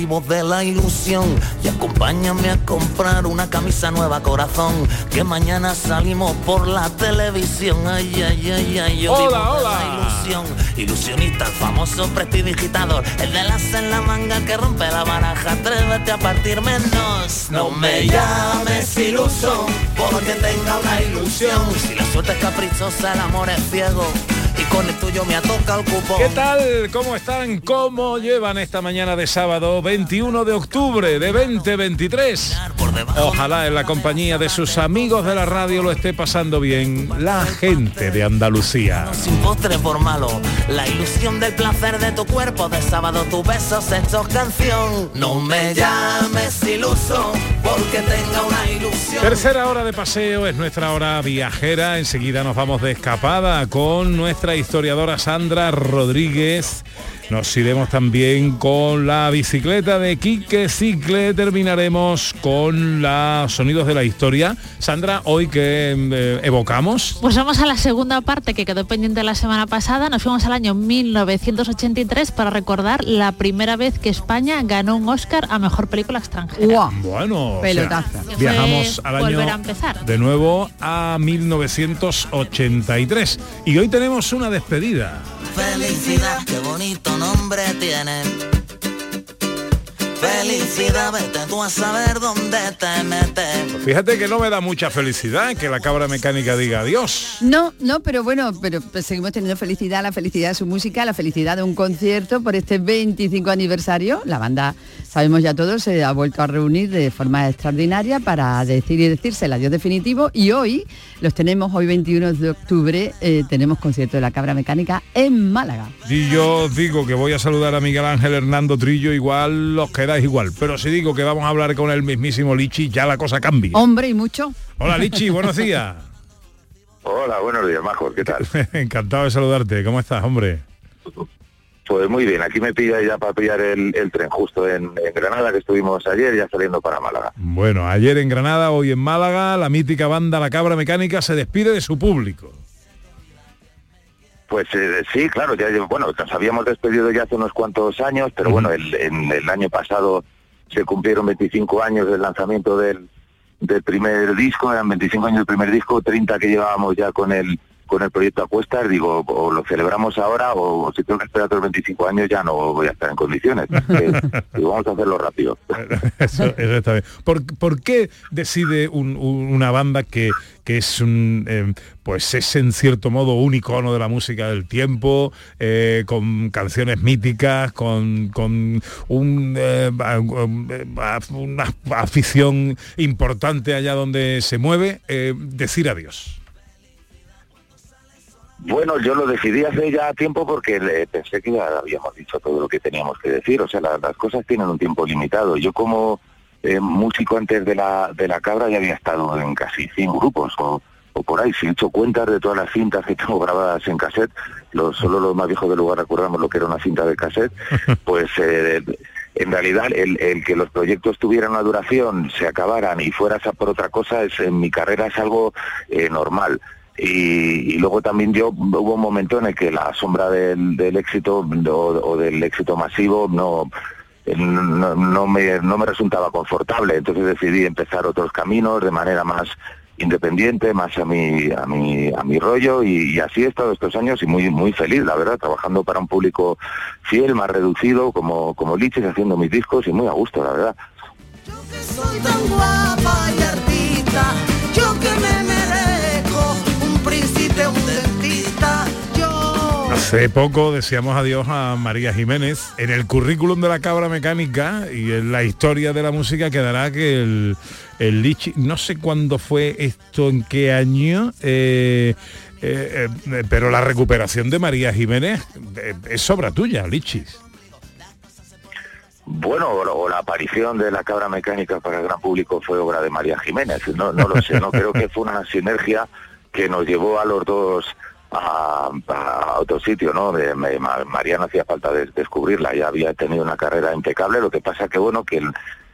Vivo de la ilusión y acompáñame a comprar una camisa nueva corazón que mañana salimos por la televisión. Ay, ay, ay, ay. Yo Hola, vivo de hola. la ilusión. Ilusionista, el famoso prestidigitador, el de las en la manga que rompe la baraja. Atrévete a partir menos. No me llames iluso porque tenga una ilusión. Si la suerte es caprichosa, el amor es ciego y con el tuyo me atoca el cupón. ¿Qué tal? ¿Cómo están? ¿Cómo llevan esta mañana de sábado 21 de octubre de 2023? Ojalá en la compañía de sus amigos de la radio lo esté pasando bien la gente de Andalucía. sin postre por malo La ilusión del placer de tu cuerpo De sábado tus besos hechos canción No me llames iluso Porque tenga una ilusión Tercera hora de paseo es nuestra hora viajera. Enseguida nos vamos de escapada con nuestra historiadora Sandra Rodríguez. Nos iremos también con la bicicleta de Quique Cicle. Terminaremos con los sonidos de la historia. Sandra, hoy que eh, evocamos. Pues vamos a la segunda parte que quedó pendiente la semana pasada. Nos fuimos al año 1983 para recordar la primera vez que España ganó un Oscar a Mejor Película Extranjera. Bueno, o sea, Pelotazo. Que fue viajamos al año volver a empezar. de nuevo a 1983 y hoy tenemos una despedida. Felicidad, qué bonito nombre tiene Felicidad, vete tú a saber dónde te metes Fíjate que no me da mucha felicidad que la cabra mecánica diga adiós. No, no, pero bueno, pero pues seguimos teniendo felicidad, la felicidad de su música, la felicidad de un concierto por este 25 aniversario. La banda, sabemos ya todos, se ha vuelto a reunir de forma extraordinaria para decir y decirse el adiós definitivo y hoy los tenemos, hoy 21 de octubre, eh, tenemos concierto de la Cabra Mecánica en Málaga. Y yo digo que voy a saludar a Miguel Ángel Hernando Trillo, igual los quedáis igual. Pero si digo que vamos a hablar con el mismísimo Lichi, ya la cosa cambia. Hombre y mucho. Hola Lichi, buenos días. Hola, buenos días, Majo, ¿qué tal? Encantado de saludarte. ¿Cómo estás, hombre? Pues muy bien, aquí me pilla ya para pillar el, el tren justo en, en Granada, que estuvimos ayer, ya saliendo para Málaga. Bueno, ayer en Granada, hoy en Málaga, la mítica banda La Cabra Mecánica se despide de su público. Pues eh, sí, claro, ya bueno, nos habíamos despedido ya hace unos cuantos años, pero bueno, el, en el año pasado se cumplieron 25 años del lanzamiento del, del primer disco, eran 25 años del primer disco, 30 que llevábamos ya con el con el proyecto Acuestas, digo, o lo celebramos ahora o, si tengo que esperar otros 25 años ya no voy a estar en condiciones. Eh, digo, vamos a hacerlo rápido. Eso, eso está bien. ¿Por, por qué decide un- un- una banda que, que es un eh, pues es en cierto modo un icono de la música del tiempo, eh, con canciones míticas, con, con un, eh, a- a- una afición importante allá donde se mueve, eh, decir adiós? Bueno, yo lo decidí hace ya tiempo porque le- pensé que ya habíamos dicho todo lo que teníamos que decir. O sea, la- las cosas tienen un tiempo limitado. Yo como eh, músico antes de la, de la cabra ya había estado en casi 100 grupos o, o por ahí. Si he hecho cuentas de todas las cintas que tengo grabadas en cassette, lo- solo los más viejos del lugar recordamos lo que era una cinta de cassette, pues eh, en realidad el, el que los proyectos tuvieran una duración, se acabaran y fueras a por otra cosa, es, en mi carrera es algo eh, normal. Y, luego también yo hubo un momento en el que la sombra del, éxito o, del éxito masivo no, eh, no, no me, no me resultaba confortable. Entonces decidí empezar otros caminos de manera más independiente, más a mi, a mi, a mi rollo y, así he estado estos años y muy, muy feliz, la verdad, trabajando para un público fiel, más reducido, como, como Lichis, haciendo mis discos y muy a gusto, la verdad. Hace poco decíamos adiós a María Jiménez. En el currículum de la cabra mecánica y en la historia de la música quedará que el, el Lichi, no sé cuándo fue esto, en qué año, eh, eh, eh, pero la recuperación de María Jiménez es obra tuya, Lichis. Bueno, o, la aparición de la cabra mecánica para el gran público fue obra de María Jiménez. No, no lo sé, no creo que fue una sinergia que nos llevó a los dos a, otro sitio, ¿no? María no hacía falta descubrirla, ya había tenido una carrera impecable, lo que pasa que bueno que el,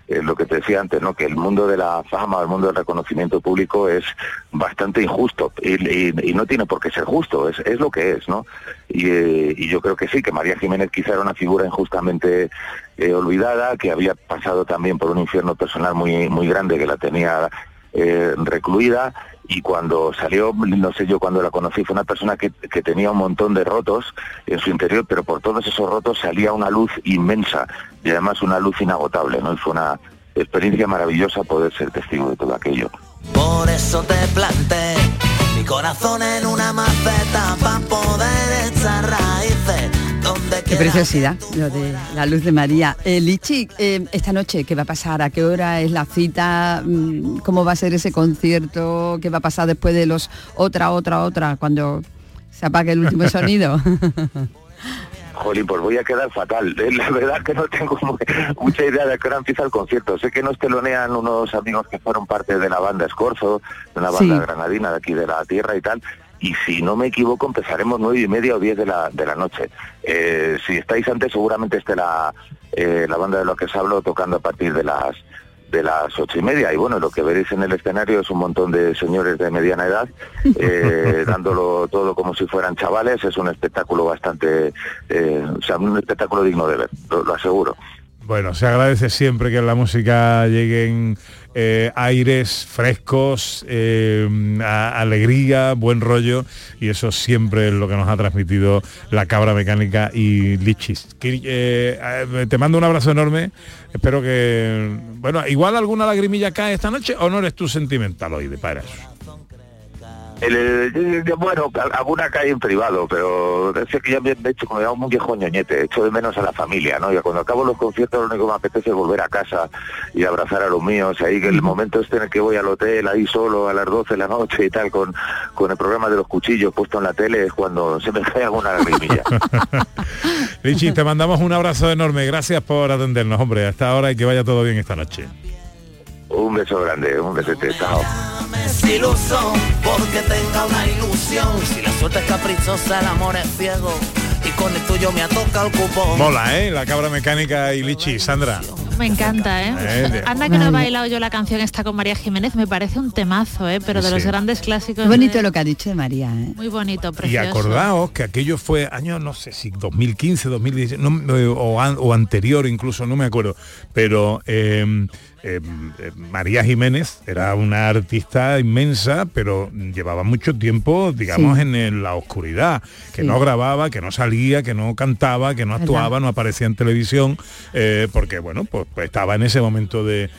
eh, lo que te decía antes, ¿no? que el mundo de la fama, el mundo del reconocimiento público es bastante injusto y, no tiene por qué ser justo, es, es lo que es, ¿no? Y, eh, y, yo creo que sí, que María Jiménez quizá era una figura injustamente eh, olvidada, que había pasado también por un infierno personal muy, muy grande que la tenía recluida y cuando salió, no sé yo cuando la conocí, fue una persona que, que, tenía un montón de rotos en su interior, pero por todos esos rotos salía una luz inmensa y además una luz inagotable, ¿no? Y fue una experiencia maravillosa poder ser testigo de todo aquello. Por eso te planté mi corazón en una maceta para poder echar raíces Qué preciosidad, lo de la luz de María. Eh, Lichi, eh, esta noche, ¿qué va a pasar? ¿A qué hora es la cita? Mm, ¿Cómo va a ser ese concierto? ¿Qué va a pasar después de los otra, otra, otra, cuando se apague el último sonido? Jolín, pues voy a quedar fatal. Eh, la verdad que no tengo mucha idea de qué hora empieza el concierto. Sé que nos telonean unos amigos que fueron parte de la banda Escorzo, de una banda granadina de aquí de la tierra y tal, y si no me equivoco empezaremos nueve y media o diez de la, de la noche. Eh, si estáis antes seguramente esté la, eh, la banda de lo que os hablo tocando a partir de las de las ocho y media. Y bueno lo que veréis en el escenario es un montón de señores de mediana edad eh, dándolo todo como si fueran chavales. Es un espectáculo bastante o sea un espectáculo digno de ver lo aseguro bueno, se agradece siempre que en la música lleguen eh, aires frescos, eh, alegría, buen rollo, y eso siempre es lo que nos ha transmitido la cabra mecánica y Lichis. Eh, te mando un abrazo enorme, espero que, bueno, igual alguna lagrimilla cae esta noche o no eres tú sentimental hoy de para. El, bueno, alguna cae en privado, pero sé que ya me he hecho como un viejo ñoñete, echo de menos a la familia, ¿no? Y cuando acabo los conciertos lo único que me apetece es volver a casa y abrazar a los míos, ahí que el momento este en el que voy al hotel, ahí solo a las 12 de la noche y tal, con, con el programa de los cuchillos puesto en la tele, es cuando se me cae alguna lagrimilla. Richie, te mandamos un abrazo enorme, gracias por atendernos, hombre, hasta ahora y que vaya todo bien esta noche. Un beso grande, un beso chao Mola, ¿eh? La cabra mecánica y Lichi, Sandra. Me encanta, ¿eh? eh Anda que no he bailado yo la canción esta con María Jiménez, me parece un temazo, ¿eh? Pero de los grandes clásicos. Muy bonito lo que ha dicho de María, ¿eh? Muy bonito, precioso. Y acordaos que aquello fue año, no sé si 2015, 2016, o, o, anterior incluso, no me acuerdo, pero... Eh, eh, eh, María Jiménez era una artista inmensa, pero llevaba mucho tiempo, digamos, en, la oscuridad, que no grababa, que no salía, que no cantaba, que no actuaba, no aparecía en televisión, eh, porque bueno, pues, pues, estaba en ese momento de,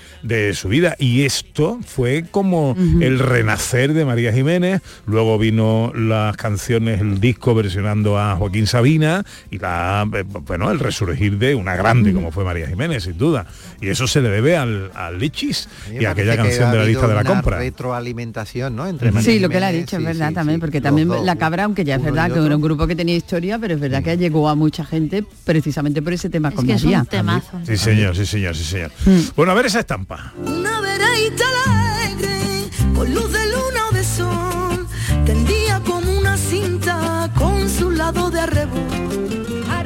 su vida. Y esto fue como el renacer de María Jiménez, luego vino las canciones, el disco versionando a Joaquín Sabina y la, bueno, el resurgir de una grande como fue María Jiménez, sin duda. Y eso se le debe al, al Lichis y aquella canción de la lista de la compra. retroalimentación, ¿no? Entre sí, lo que él ha dicho es verdad también, porque también la cabra, aunque ya es verdad que era un grupo que tenía historia, pero es verdad que llegó a mucha gente precisamente por ese tema es que es un temazo. Sí, señor, sí, señor, sí, señor. Mm. Bueno, a ver esa estampa. Una alegre, con luz de luna o de sol, tendía como una cinta con su lado de arrebol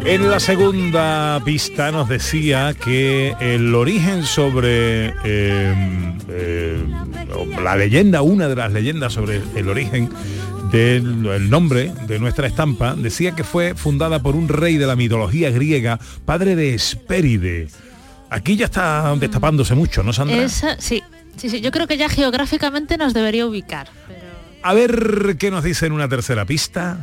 en la segunda pista nos decía que el origen sobre em, eh, la leyenda, una de las leyendas sobre el origen del nombre de nuestra estampa, decía que fue fundada por un rey de la mitología griega, padre de Hespéride. Aquí ya está destapándose mucho, ¿no, Sandra? sí, sí, sí, yo creo que ya geográficamente nos debería ubicar. A ver qué nos dice en una tercera pista.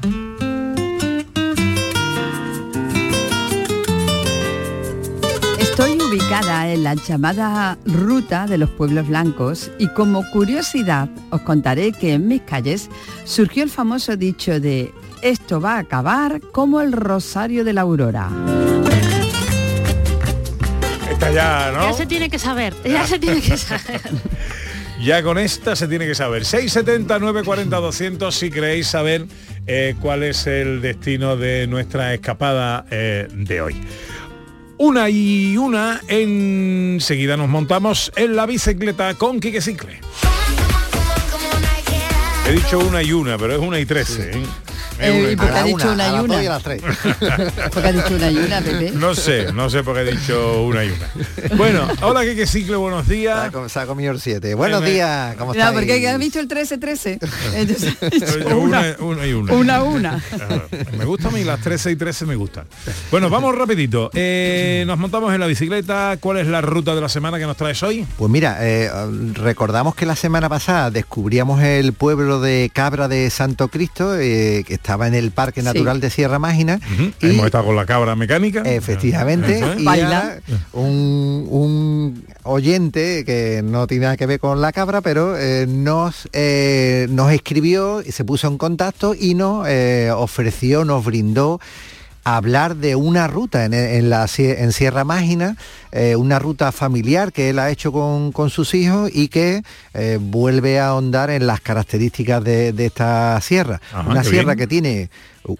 Estoy ubicada en la llamada Ruta de los Pueblos Blancos y como curiosidad os contaré que en mis calles surgió el famoso dicho de esto va a acabar como el Rosario de la Aurora. Esta ya, ¿no? Ya se tiene que saber, ya se tiene que saber. Ya con esta se tiene que saber. 670 940 200 si queréis saber eh, cuál es el destino de nuestra escapada eh, de hoy. Una y una, enseguida nos montamos en la bicicleta con Quique Cicle. He dicho una y una, pero es una y trece. ¿eh? Eh, y ¿Por qué trece. ha dicho una y una? y a las tres. ¿Por qué ha dicho una y una, Pepe? No sé, no sé por qué he dicho una y una. Bueno, hola Quique Cicle, buenos días. se ha comido el 7. Buenos días, ¿cómo No, estáis? porque has visto el 13-13. Entonces, ha dicho Una, una, una y una. una, una. Ah, Me gusta a mí, las 13 y 13 me gustan. Bueno, vamos rapidito. Eh, nos montamos en la bicicleta. ¿Cuál es la ruta de la semana que nos traes hoy? Pues mira, eh, recordamos que la semana pasada descubríamos el pueblo de Cabra de Santo Cristo, eh, que estaba en el Parque Natural de Sierra Mágina. Y Hemos estado con la cabra mecánica. Efectivamente, es. y un, un oyente que no tiene nada que ver con la cabra, pero eh, nos, eh, nos escribió y se puso en contacto y nos eh, ofreció, nos brindó hablar de una ruta en, en la, en Sierra Mágina, eh, una ruta familiar que él ha hecho con, con sus hijos y que eh, vuelve a ahondar en las características de, de esta sierra. Ajá, una sierra bien. que tiene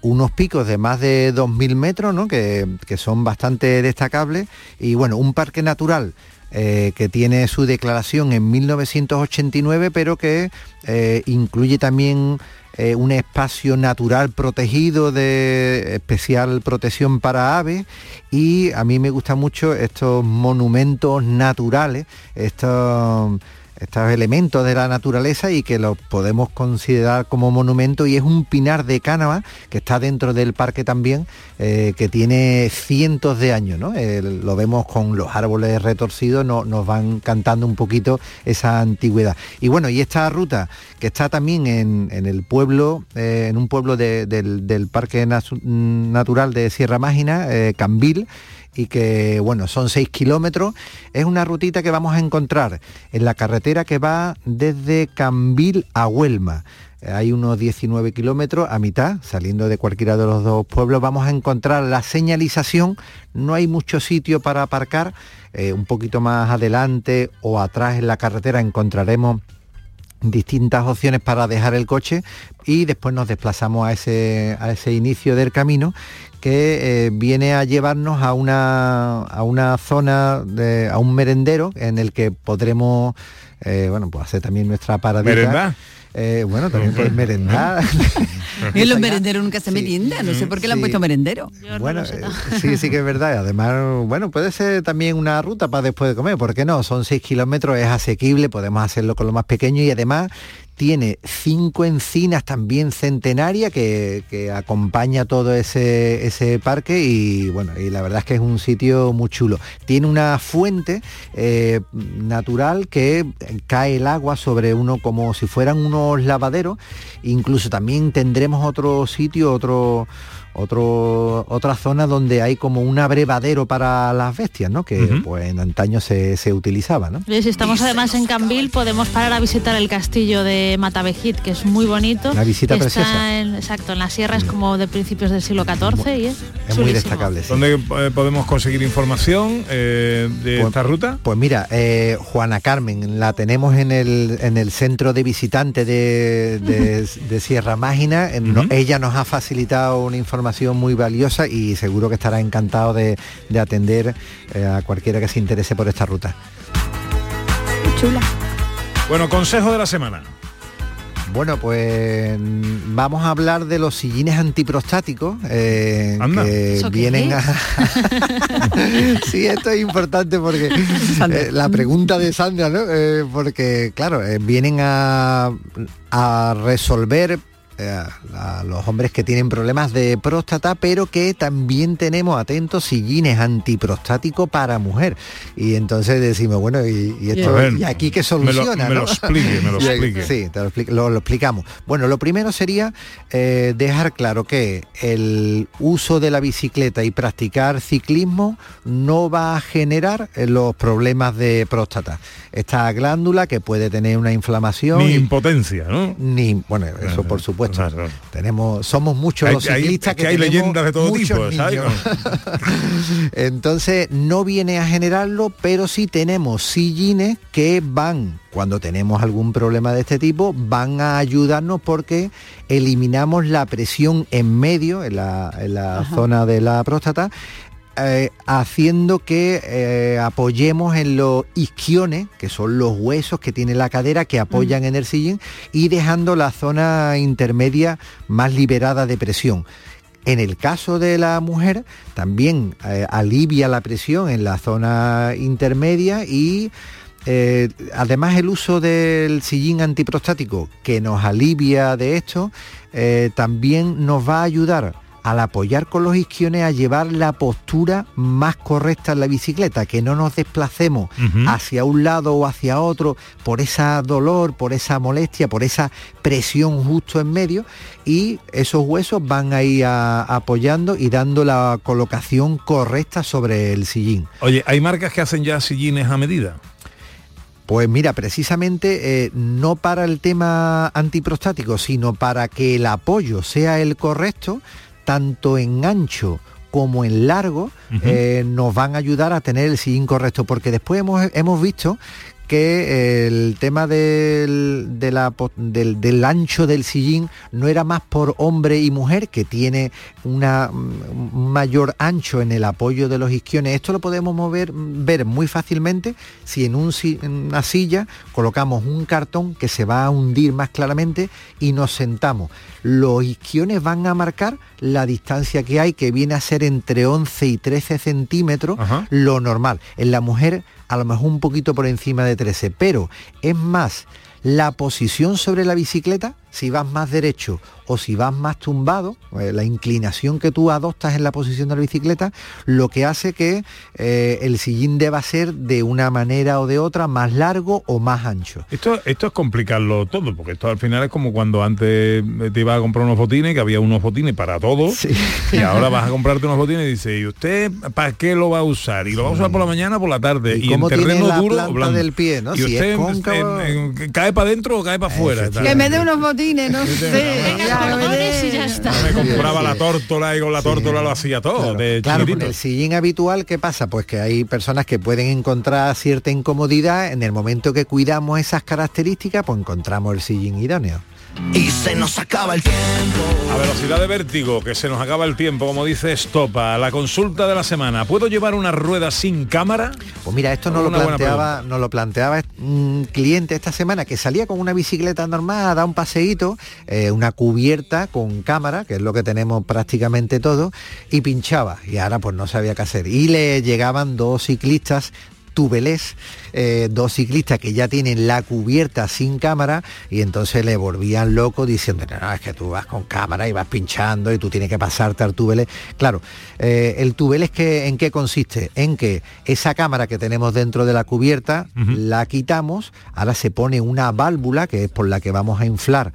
unos picos de más de 2.000 metros, ¿no? que, que son bastante destacables, y bueno, un parque natural eh, que tiene su declaración en 1989, pero que eh, incluye también eh, un espacio natural protegido de especial protección para aves y a mí me gustan mucho estos monumentos naturales, estos estos elementos de la naturaleza y que los podemos considerar como monumento y es un pinar de Cánava que está dentro del parque también eh, que tiene cientos de años ¿no? Lo vemos con los árboles retorcidos no- nos van cantando un poquito esa antigüedad y bueno y esta ruta que está también en, en el pueblo eh, en un pueblo de- del, del parque natural de Sierra Mágina eh, Cambil y que, bueno, son 6 kilómetros. Es una rutita que vamos a encontrar en la carretera que va desde Cambil a Huelma. Eh, Hay unos 19 kilómetros a mitad, saliendo de cualquiera de los dos pueblos. Vamos a encontrar la señalización. No hay mucho sitio para aparcar. Eh, un poquito más adelante o atrás en la carretera encontraremos distintas opciones para dejar el coche y después nos desplazamos a ese, a ese inicio del camino que eh, viene a llevarnos a una, a una zona, de, a un merendero en el que podremos eh, bueno, pues hacer también nuestra paradita. Eh, bueno, también puedes merendar. Y en los merenderos nunca se merienda, no sé por qué le han Sí. puesto merendero. Bueno, eh, sí, sí que es verdad. y Además, bueno, puede ser también una ruta para después de comer, ¿por qué no? Son 6 kilómetros, es asequible, podemos hacerlo con lo más pequeño y además tiene cinco encinas también centenarias que, que acompaña todo ese, ese parque y bueno, y la verdad es que es un sitio muy chulo. Tiene una fuente eh, natural que cae el agua sobre uno como si fueran unos lavaderos. Incluso también tendremos otro sitio, otro otro, otra zona donde hay como un abrevadero para las bestias, ¿no? Que pues en antaño se, se utilizaba, ¿no? Y Si estamos además en Cambil, podemos parar a visitar el castillo de Matavejit, que es muy bonito. Una visita Está preciosa. en- exacto, en la sierra es como de principios del siglo XIV y es, Es muy destacable. sí. ¿Dónde eh, podemos conseguir información eh, de Pues- esta ruta? Pues mira, eh, Juana Carmen, la tenemos en el, en el centro de visitantes de, de- de Sierra Mágina. No- ella nos ha facilitado una información muy valiosa y seguro que estará encantado de, de atender eh, a cualquiera que se interese por esta ruta. Chula. Bueno, consejo de la semana. Bueno, pues mm, vamos a hablar de los sillines antiprostáticos eh, que ¿Eso qué vienen a... sí, esto es importante porque eh, la pregunta de Sandra, ¿no? Eh, porque claro, eh, vienen a, a resolver eh, a los hombres que tienen problemas de próstata, pero que también tenemos atentos sillines antiprostáticos para mujer. Y entonces decimos, bueno, y, y esto, A ver, y aquí qué me lo- soluciona, me lo ¿no? explique, me lo explique. Sí, te lo, expli- lo- lo explicamos. Bueno, lo primero sería eh, dejar claro que el uso de la bicicleta y practicar ciclismo no va a generar eh, los problemas de próstata. Esta glándula que puede tener una inflamación Ni impotencia, ¿no? ni bueno eso por supuesto Claro, claro. tenemos somos muchos Hay- los hay- ciclistas que hay tenemos leyendas de todo tipo, entonces no viene a generarlo pero sí tenemos sillines que van cuando tenemos algún problema de este tipo van a ayudarnos porque eliminamos la presión en medio en la, en la zona de la próstata eh, haciendo que eh, apoyemos en los isquiones, que son los huesos que tiene la cadera que apoyan en el sillín, y dejando la zona intermedia más liberada de presión. En el caso de la mujer, también eh, alivia la presión en la zona intermedia y eh, además el uso del sillín antiprostático que nos alivia de esto, eh, también nos va a ayudar al apoyar con los isquiones a llevar la postura más correcta en la bicicleta, que no nos desplacemos hacia un lado o hacia otro por esa dolor, por esa molestia, por esa presión justo en medio y esos huesos van a ir a- apoyando y dando la colocación correcta sobre el sillín. Oye, ¿hay marcas que hacen ya sillines a medida? Pues mira, precisamente eh, no para el tema antiprostático, sino para que el apoyo sea el correcto, tanto en ancho como en largo, eh, nos van a ayudar a tener el sillín correcto, porque después hemos, hemos visto que el tema del, de la po- del, del ancho del sillín no era más por hombre y mujer, que tiene una, mm, un mayor ancho en el apoyo de los isquiones. Esto lo podemos mover, ver muy fácilmente si en, un si- en una silla colocamos un cartón que se va a hundir más claramente y nos sentamos. Los isquiones van a marcar la distancia que hay, que viene a ser entre 11 y 13 centímetros, lo normal. En la mujer a lo mejor un poquito por encima de 13, pero es más la posición sobre la bicicleta, si vas más derecho o si vas más tumbado, eh, la inclinación que tú adoptas en la posición de la bicicleta, lo que hace que eh, el sillín deba ser de una manera o de otra más largo o más ancho. Esto, esto es complicarlo todo, porque esto al final es como cuando antes te ibas a comprar unos botines, que había unos botines para todos, y ahora vas a comprarte unos botines y dices, ¿y usted para qué lo va a usar? ¿Y lo va a usar por la mañana o por la tarde? ¿Y Y, en terreno la duro o planta blando? del pie, no? ¿Y Si es usted cóncavo- en- en- cae para adentro o cae para afuera? Que me dé unos botines, no sé. Me cordones dé- y ya está. Me compraba la tórtola y con la tórtola lo hacía todo, de Claro, con el sillín habitual, ¿qué pasa? Pues que hay personas que pueden encontrar cierta incomodidad en el momento que cuidamos esas características, pues encontramos el sillín idóneo. Y se nos acaba el tiempo. A velocidad de vértigo, que se nos acaba el tiempo, como dice Estopa. La consulta de la semana. ¿Puedo llevar una rueda sin cámara? Pues mira, esto nos lo, planteaba, nos lo planteaba un cliente esta semana que salía con una bicicleta normal a dar un paseíto, eh, una cubierta con cámara, que es lo que tenemos prácticamente todo, y pinchaba. Y ahora pues no sabía qué hacer. Y le llegaban dos ciclistas tubelés, eh, dos ciclistas que ya tienen la cubierta sin cámara y entonces le volvían loco diciendo, no, no, es que tú vas con cámara y vas pinchando y tú tienes que pasarte al tubelés. Claro, eh, el tubelés que, en qué consiste? En que esa cámara que tenemos dentro de la cubierta la quitamos, ahora se pone una válvula que es por la que vamos a inflar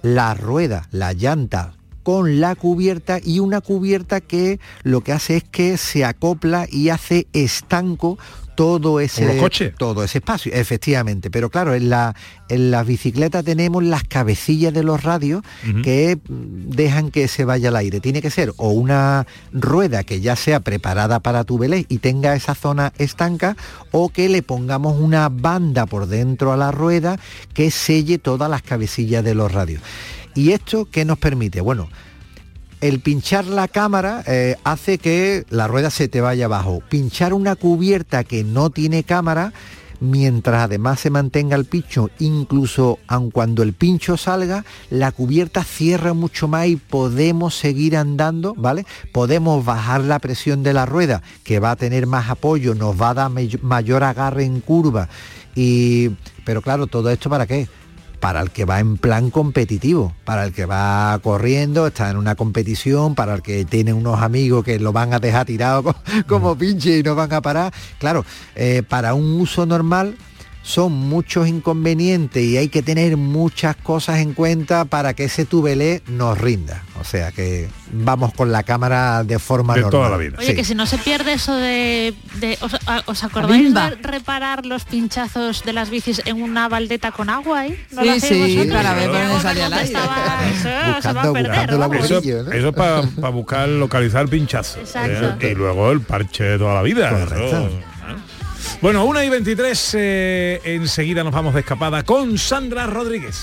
la rueda, la llanta con la cubierta y una cubierta que lo que hace es que se acopla y hace estanco todo ese los coches. todo ese espacio efectivamente. Pero claro en la en las bicicletas tenemos las cabecillas de los radios que dejan que se vaya al aire. Tiene que ser o una rueda que ya sea preparada para tubelés y tenga esa zona estanca o que le pongamos una banda por dentro a la rueda que selle todas las cabecillas de los radios ¿Y esto qué nos permite? Bueno, el pinchar la cámara eh, hace que la rueda se te vaya abajo. Pinchar una cubierta que no tiene cámara, mientras además se mantenga el pincho, incluso aun cuando el pincho salga, la cubierta cierra mucho más y podemos seguir andando, ¿vale? Podemos bajar la presión de la rueda, que va a tener más apoyo, nos va a dar may- mayor agarre en curva. Y, pero claro, todo esto para qué? Para el que va en plan competitivo, para el que va corriendo, está en una competición, para el que tiene unos amigos que lo van a dejar tirado co- como pinche y no van a parar. Claro, eh, para un uso normal son muchos inconvenientes y hay que tener muchas cosas en cuenta para que ese tubelé nos rinda. O sea que vamos con la cámara de forma De normal. toda la vida. Oye, Sí. que si no se pierde eso de... de- ¿os, a- os acordáis de reparar los pinchazos de las bicis en una baldeta con agua ahí? ¿No Sí, sí, vosotros? para ver por dónde salía el aire. Eso es para buscar localizar pinchazo. Exacto. ¿eh? Y luego el parche de toda la vida. ¿eh? Bueno, 1 y 23, eh, enseguida nos vamos de escapada con Sandra Rodríguez.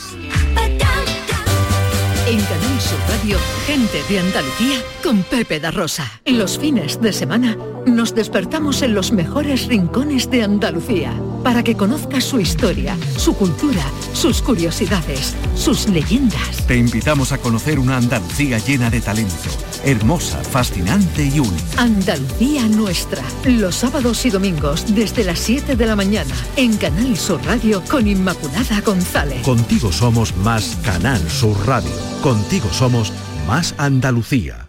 En Canal Sur Radio, gente de Andalucía con Pepe da Rosa. Los fines de semana nos despertamos en los mejores rincones de Andalucía para que conozcas su historia, su cultura, sus curiosidades, sus leyendas. Te invitamos a conocer una Andalucía llena de talento, hermosa, fascinante y única. Andalucía nuestra. Los sábados y domingos desde las 7 de la mañana en Canal Sur Radio con Inmaculada González. Contigo somos más Canal Sur Radio. Contigo somos más Andalucía.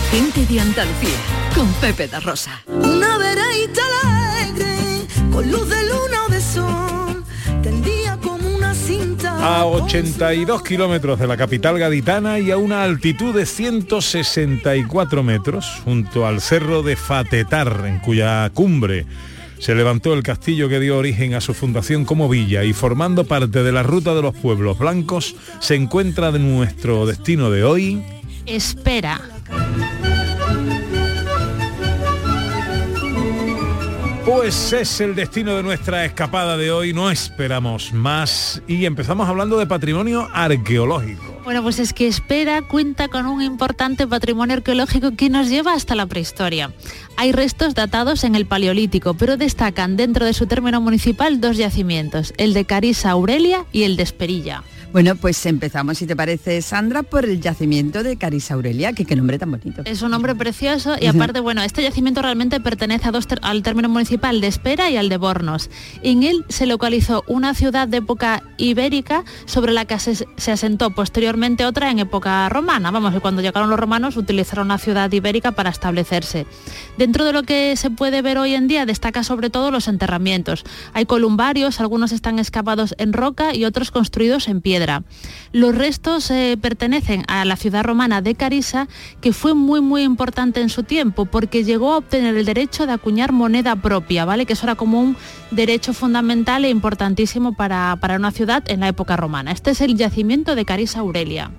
gente de Andalucía con Pepe da Rosa. Una vereita alegre, con luz de luna o de sol, tendía como una cinta. A 82 kilómetros de la capital gaditana y a una altitud de 164 metros, junto al cerro de Fatetar, en cuya cumbre se levantó el castillo que dio origen a su fundación como villa y formando parte de la ruta de los pueblos blancos, se encuentra de nuestro destino de hoy, Espera. Pues es el destino de nuestra escapada de hoy, no esperamos más y empezamos hablando de patrimonio arqueológico. Bueno, pues es que Espera cuenta con un importante patrimonio arqueológico que nos lleva hasta la prehistoria. Hay restos datados en el Paleolítico, pero destacan dentro de su término municipal dos yacimientos, el de Carisa Aurelia y el de Esperilla. Bueno, pues empezamos, si te parece, Sandra, por el yacimiento de Carisa Aurelia, que qué nombre tan bonito. Es un nombre precioso y aparte, bueno, este yacimiento realmente pertenece a dos ter- al término municipal de Espera y al de Bornos. En él se localizó una ciudad de época ibérica sobre la que se, se asentó posteriormente otra en época romana. Vamos, que cuando llegaron los romanos utilizaron una ciudad ibérica para establecerse. Dentro de lo que se puede ver hoy en día destaca sobre todo los enterramientos. Hay columbarios, algunos están excavados en roca y otros construidos en piedra. Los restos eh, pertenecen a la ciudad romana de Carisa, que fue muy muy importante en su tiempo, porque llegó a obtener el derecho de acuñar moneda propia, ¿vale? Que eso era como un derecho fundamental e importantísimo para, para una ciudad en la época romana. Este es el yacimiento de Carisa Aurelia.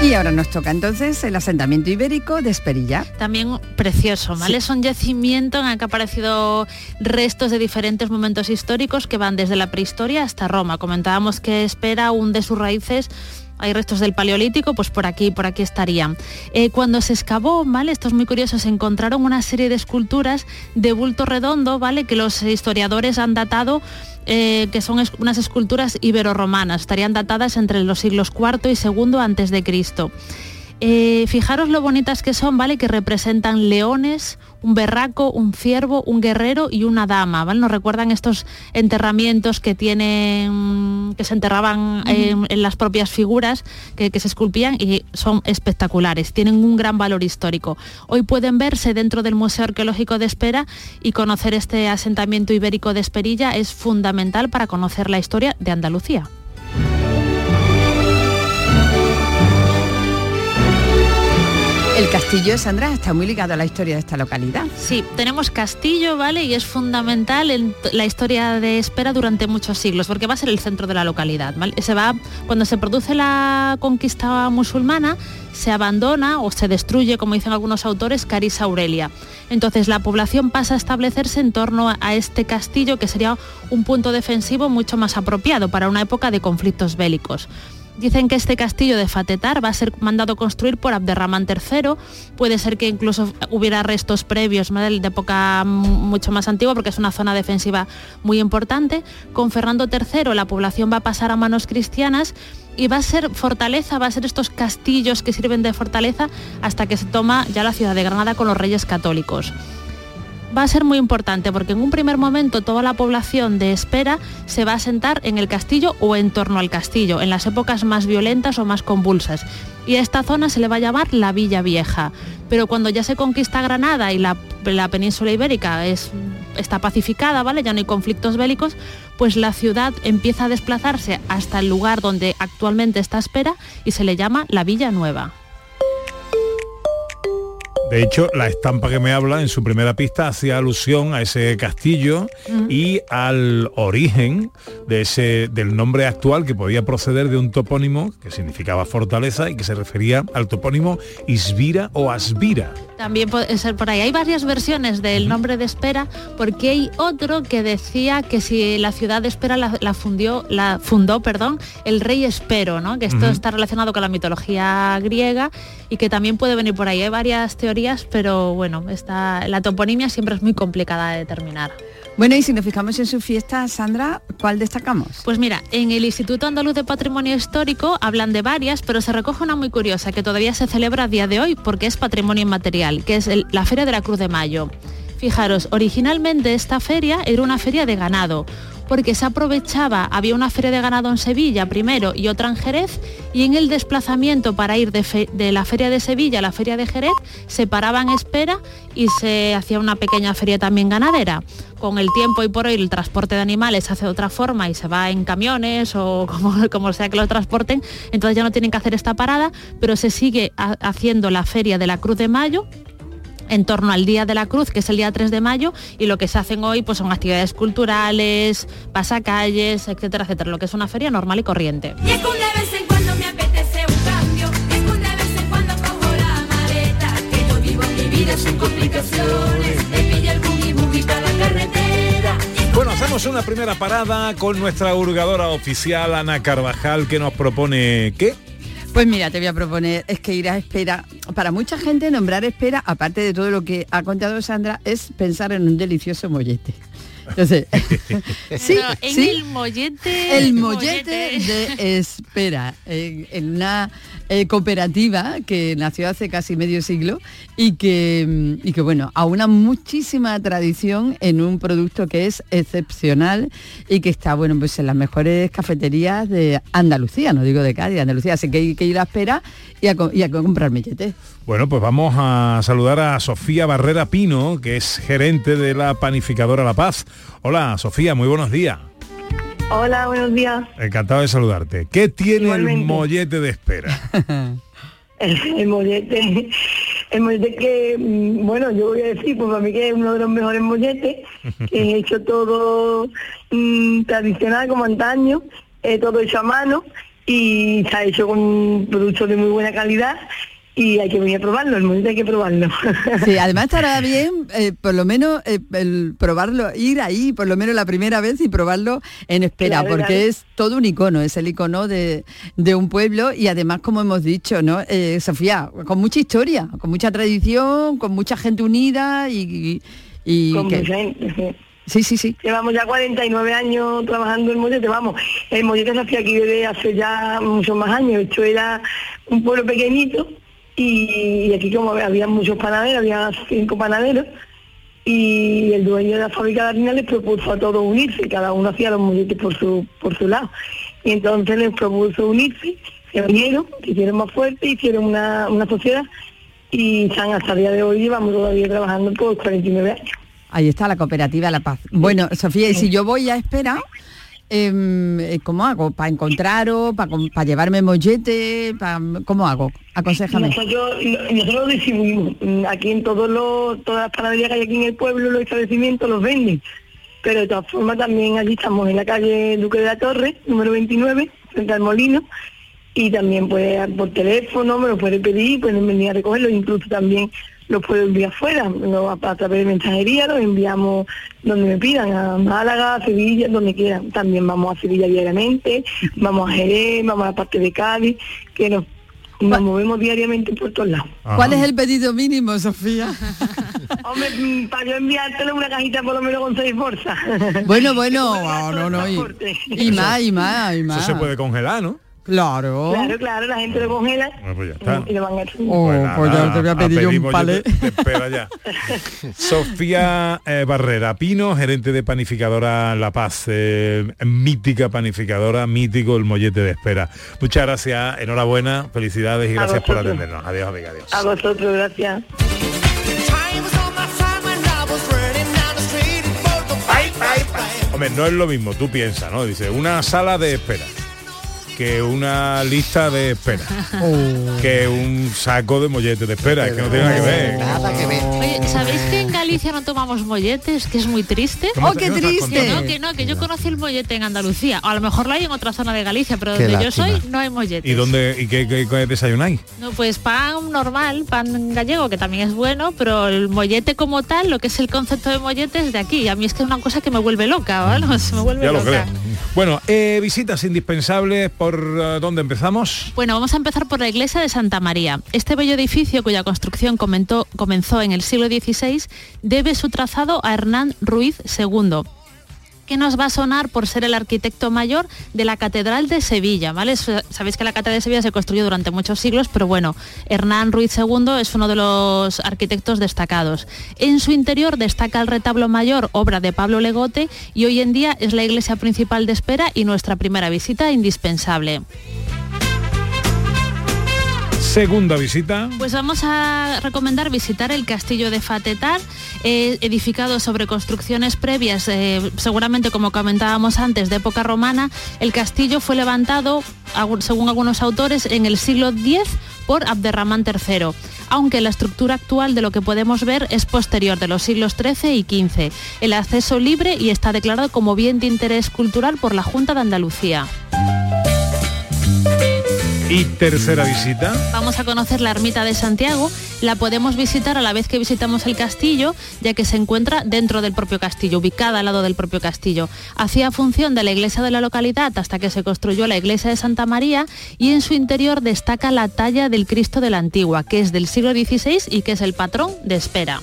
Y ahora nos toca entonces el asentamiento ibérico de Esperilla. También precioso, ¿vale? Es un yacimiento en el que han aparecido restos de diferentes momentos históricos que van desde la prehistoria hasta Roma. Comentábamos que espera un de sus raíces hay restos del paleolítico, pues por aquí, por aquí estarían. Eh, cuando se excavó, ¿vale? Esto es muy curioso, se encontraron una serie de esculturas de bulto redondo, ¿vale? Que los historiadores han datado eh, que son unas esculturas ibero-romanas, estarían datadas entre los siglos IV y II antes de Cristo. Eh, fijaros lo bonitas que son, ¿vale? Que representan leones, un berraco, un ciervo, un guerrero y una dama, ¿vale? Nos recuerdan estos enterramientos que tienen, que se enterraban eh, en las propias figuras que, que se esculpían y son espectaculares, tienen un gran valor histórico. Hoy pueden verse dentro del Museo Arqueológico de Espera y conocer este asentamiento ibérico de Esperilla es fundamental para conocer la historia de Andalucía. El castillo de Sandra está muy ligado a la historia de esta localidad. Sí, tenemos castillo, ¿vale? Y es fundamental en la historia de Espera durante muchos siglos, porque va a ser el centro de la localidad. Se va, cuando se produce la conquista musulmana, se abandona o se destruye, como dicen algunos autores, Carisa Aurelia. Entonces la población pasa a establecerse en torno a este castillo, que sería un punto defensivo mucho más apropiado para una época de conflictos bélicos. Dicen que este castillo de Fatetar va a ser mandado construir por Abderramán III. Puede ser que incluso hubiera restos previos de época mucho más antigua porque es una zona defensiva muy importante. Con Fernando III la población va a pasar a manos cristianas y va a ser fortaleza, va a ser estos castillos que sirven de fortaleza hasta que se toma ya la ciudad de Granada con los reyes católicos va a ser muy importante porque en un primer momento toda la población de espera se va a sentar en el castillo o en torno al castillo, en las épocas más violentas o más convulsas. Y a esta zona se le va a llamar la Villa Vieja. Pero cuando ya se conquista Granada y la, la península ibérica es está pacificada, ¿vale? Ya no hay conflictos bélicos, pues la ciudad empieza a desplazarse hasta el lugar donde actualmente está Espera y se le llama la Villa Nueva. De hecho, la estampa que me habla en su primera pista hacía alusión a ese castillo y al origen de ese, del nombre actual que podía proceder de un topónimo que significaba fortaleza y que se refería al topónimo Isvira o Asvira. También puede ser por ahí. Hay varias versiones del nombre de Espera, porque hay otro que decía que si la ciudad de Espera la, fundió, la fundó, perdón, el rey Espero, ¿no? Que esto está relacionado con la mitología griega y que también puede venir por ahí. Hay varias teorías, pero bueno, está, la toponimia siempre es muy complicada de determinar. Bueno, y si nos fijamos en su fiesta, Sandra, ¿cuál destacamos? Pues mira, en el Instituto Andaluz de Patrimonio Histórico hablan de varias, pero se recoge una muy curiosa que todavía se celebra a día de hoy porque es patrimonio inmaterial, que es el- la Feria de la Cruz de Mayo. Fijaros, originalmente esta feria era una feria de ganado, porque se aprovechaba, había una feria de ganado en Sevilla primero y otra en Jerez, y en el desplazamiento para ir de, la feria de Sevilla a la feria de Jerez, se paraba en espera y se hacía una pequeña feria también ganadera. Con el tiempo y por hoy el transporte de animales se hace de otra forma y se va en camiones o como, como sea que lo transporten, entonces ya no tienen que hacer esta parada, pero se sigue ha- haciendo la feria de la Cruz de Mayo, en torno al Día de la Cruz, que es el día 3 de mayo, y lo que se hacen hoy pues son actividades culturales, pasacalles, etcétera, etcétera, lo que es una feria normal y corriente. Bueno, hacemos una primera parada con nuestra hurgadora oficial, Ana Carvajal, que nos propone ¿qué? Pues mira, te voy a proponer, es que ir a espera, para mucha gente nombrar espera, aparte de todo lo que ha contado Sandra, es pensar en un delicioso mollete. Entonces, sí, Pero en sí, el mollete... el mollete de espera, en, en una eh, cooperativa que nació hace casi medio siglo y que, mm, y que bueno, aúna muchísima tradición en un producto que es excepcional y que está bueno pues en las mejores cafeterías de Andalucía, no digo de Cádiz, de Andalucía, así que hay que ir a espera y a, co- y a comprar mollete. Bueno, pues vamos a saludar a Sofía Barrera Pino, que es gerente de la panificadora La Paz. Hola, Sofía, muy buenos días. Hola, buenos días. Encantado de saludarte. ¿Qué tiene el mollete de espera? El, el mollete, el mollete que, mm, bueno, yo voy a decir, pues para mí que es uno de los mejores molletes, que he hecho todo mm, tradicional como antaño, eh, todo hecho a mano y se ha hecho con productos de muy buena calidad y hay que venir a probarlo, el mollete hay que probarlo. Sí, además estará bien, eh, por lo menos eh, el probarlo, ir ahí por lo menos la primera vez y probarlo en espera, Claro, porque claro. es todo un icono, es el icono de, de un pueblo y además, como hemos dicho, ¿no? Eh, Sofía, con mucha historia, con mucha tradición, con mucha gente unida y... y con que- mucha gente, sí. Sí, sí, sí. Llevamos ya 49 años trabajando el mollete, vamos, el mollete se hacía aquí desde hace ya muchos más años, esto era un pueblo pequeñito y, aquí como había muchos panaderos, había cinco panaderos y el dueño de la fábrica de harina les propuso a todos unirse, cada uno hacía los molletes por su, por su lado. Y entonces les propuso unirse, se unieron, se hicieron más fuertes, hicieron una, una sociedad y están hasta el día de hoy, llevamos todavía trabajando por 49 años. Ahí está la cooperativa La Paz. Bueno, Sofía, y si yo voy a espera, eh, ¿cómo hago? ¿Para encontraros? ¿Para llevarme mollete? pa- ¿Cómo hago? Aconsejame. Nosotros, no- nosotros lo distribuimos. Mm, Aquí en todos los, todas las panaderías que hay aquí en el pueblo, los establecimientos los venden. Pero de todas formas también allí estamos en la calle Duque de la Torre, número 29, frente al molino. Y también pues por teléfono me lo pueden pedir, pueden venir a recogerlo, incluso también los puedo enviar fuera, no, a, a través de mensajería, los enviamos donde me pidan, a Málaga, a Sevilla, donde quieran. También vamos a Sevilla diariamente, vamos a Jerez, vamos a la parte de Cádiz, que nos, nos movemos diariamente por todos lados. ¿Cuál es el pedido mínimo, Sofía? Hombre, mm, para yo enviártelo una cajita por lo menos con seis bolsas. Bueno, bueno, ah, no, no, y, y más, y más, y más. Eso se puede congelar, ¿no? Claro. Claro, claro, la gente lo congela Bueno, pues ya está. y lo van a Oh, Pues pues ya te voy a pedir yo pedir un palé. espera ya. Sofía eh, Barrera Pino, gerente de panificadora La Paz, eh, mítica panificadora, mítico el mollete de espera. Muchas gracias, enhorabuena, felicidades y A gracias por atendernos. Adiós, amiga, adiós. A vosotros, gracias. Hombre, no es lo mismo, tú piensas, ¿no? Dice, una sala de espera que una lista de espera, que un saco de mollete de espera, es que no tiene nada que ver. Nada que ver. Oye, ¿sabéis que en Galicia no tomamos molletes? Que es muy triste. ¿Cómo ¡Oh, qué triste! Que no, que no, que yo conocí el mollete en Andalucía. O a lo mejor lo hay en otra zona de Galicia, pero Qué donde yo soy no hay molletes. ¿Y dónde y qué, qué, qué desayunáis? No, pues pan normal, pan gallego, que también es bueno, pero el mollete como tal, lo que es el concepto de mollete es de aquí. A mí es que es una cosa que me vuelve loca, ¿vale? Se me vuelve Ya lo loca. creo. Bueno, eh, visitas indispensables, ¿por eh, dónde empezamos? Bueno, vamos a empezar por la iglesia de Santa María. Este bello edificio, cuya construcción comentó- comenzó en el siglo XVI, debe su trazado a Hernán Ruiz II que nos va a sonar por ser el arquitecto mayor de la Catedral de Sevilla, ¿vale? Sabéis que la Catedral de Sevilla se construyó durante muchos siglos, pero bueno, Hernán Ruiz II es uno de los arquitectos destacados. En su interior destaca el retablo mayor, obra de Pablo Legote, y hoy en día es la iglesia principal de espera y nuestra primera visita indispensable. Segunda visita. Pues vamos a recomendar visitar el castillo de Fatetar, eh, edificado sobre construcciones previas, eh, seguramente como comentábamos antes, de época romana. El castillo fue levantado, según algunos autores, en el siglo X por Abderramán III, aunque la estructura actual de lo que podemos ver es posterior, de los siglos XIII y XV. El acceso libre y está declarado como bien de interés cultural por la Junta de Andalucía. Y tercera visita. Vamos a conocer la ermita de Santiago. La podemos visitar a la vez que visitamos el castillo, ya que se encuentra dentro del propio castillo, ubicada al lado del propio castillo. Hacía función de la iglesia de la localidad hasta que se construyó la iglesia de Santa María y en su interior destaca la talla del Cristo de la Antigua, que es del siglo XVI y que es el patrón de espera.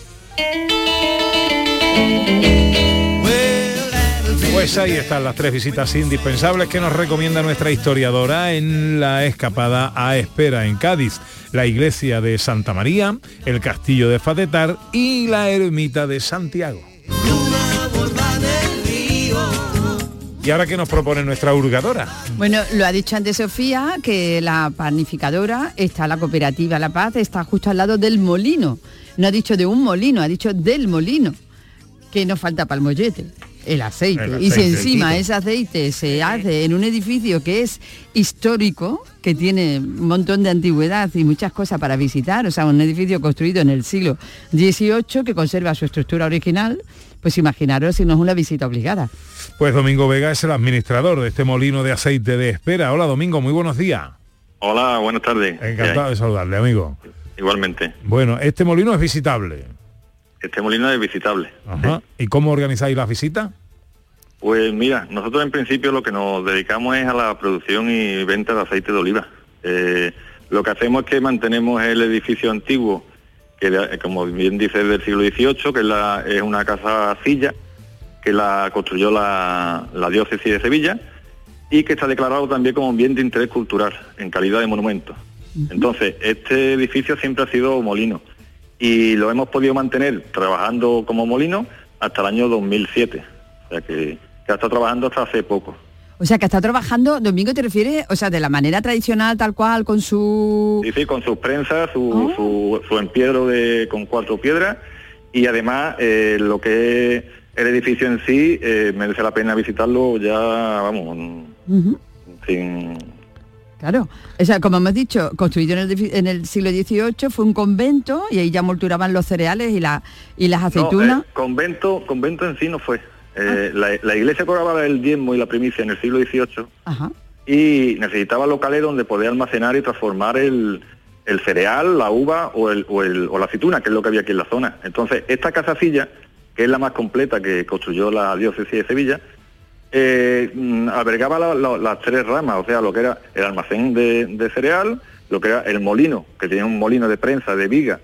Pues ahí están las tres visitas indispensables que nos recomienda nuestra historiadora en la escapada a Espera en Cádiz, la iglesia de Santa María, el castillo de Fatetar y la ermita de Santiago. ¿Y ahora qué nos propone nuestra hurgadora? Bueno, lo ha dicho antes Sofía, que la panificadora está, la cooperativa La Paz, está justo al lado del molino. No ha dicho de un molino, ha dicho del molino. Que nos falta para el mollete, el aceite. El Y si encima ese aceite se hace en un edificio que es histórico, que tiene un montón de antigüedad y muchas cosas para visitar, o sea, un edificio construido en el siglo XVIII que conserva su estructura original, pues imaginaros si no es una visita obligada. Pues Domingo Vega es el administrador de este molino de aceite de espera. Hola Domingo, muy buenos días. Hola, buenas tardes. Encantado de saludarle, amigo. Igualmente. Bueno, este molino es visitable. Este molino es visitable. Ajá. ¿Y cómo organizáis las visitas? Pues mira, nosotros en principio lo que nos dedicamos es a la producción y venta de aceite de oliva. Eh, lo que hacemos es que mantenemos el edificio antiguo, que como bien dice es del siglo XVIII, que es, la- es una casa silla, que la construyó la, la diócesis de Sevilla y que está declarado también como bien de interés cultural en calidad de monumento. Entonces, este edificio siempre ha sido molino y lo hemos podido mantener trabajando como molino hasta el año 2007. O sea que, que ha estado trabajando hasta hace poco. O sea, que está trabajando, Domingo, ¿te refieres? O sea, de la manera tradicional, tal cual, con su... Sí, sí, con sus prensas, su, su, su empiedro de, con cuatro piedras y además eh, lo que es el edificio en sí eh, merece la pena visitarlo ya, vamos, sin... Claro, o sea, como hemos dicho, construido en el, edifi- en el siglo XVIII, fue un convento y ahí ya molturaban los cereales y, la, y las No, aceitunas. eh, convento, convento en sí no fue. Eh, la, la iglesia cobraba el diezmo y la primicia en el siglo XVIII Ajá. y necesitaba locales donde poder almacenar y transformar el, el cereal, la uva o, el, o, el- o la aceituna, que es lo que había aquí en la zona. Entonces, esta casacilla, que es la más completa que construyó la diócesis de Sevilla, eh, mm, albergaba la- la- las tres ramas, o sea, lo que era el almacén de, de cereal, lo que era el molino, que tenía un molino de prensa, de viga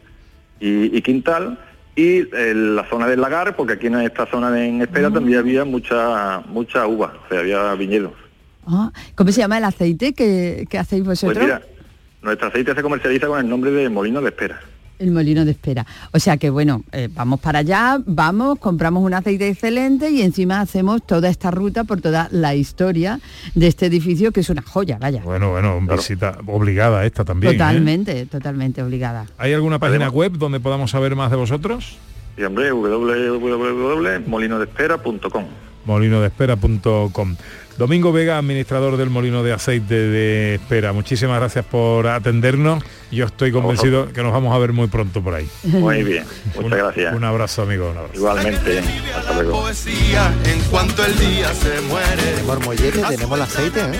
y, y quintal, y eh, la zona del lagar, porque aquí en esta zona de en espera también había mucha mucha uva, o sea, había viñedos. Ah, ¿Cómo se llama el aceite que, que hacéis Pues vosotros? mira, nuestro aceite se comercializa con el nombre de molino de espera. El molino de espera. O sea que bueno, eh, vamos para allá, vamos, compramos un aceite excelente y encima hacemos toda esta ruta por toda la historia de este edificio que es una joya, vaya. Bueno, bueno, visita obligada esta también. ¿eh? totalmente, totalmente obligada. ¿Hay alguna página web donde podamos saber más de vosotros? Y hombre, www.molinodespera.com. molinodeespera.com. Domingo Vega, administrador del molino de aceite de Espera. Muchísimas gracias por atendernos. Yo estoy convencido que nos vamos a ver muy pronto por ahí. Muy bien, muchas Un- gracias. Un abrazo, amigo. Un abrazo. Igualmente, hasta luego. En cuanto el día se muere. Tenemos mollete, tenemos el aceite, ¿eh?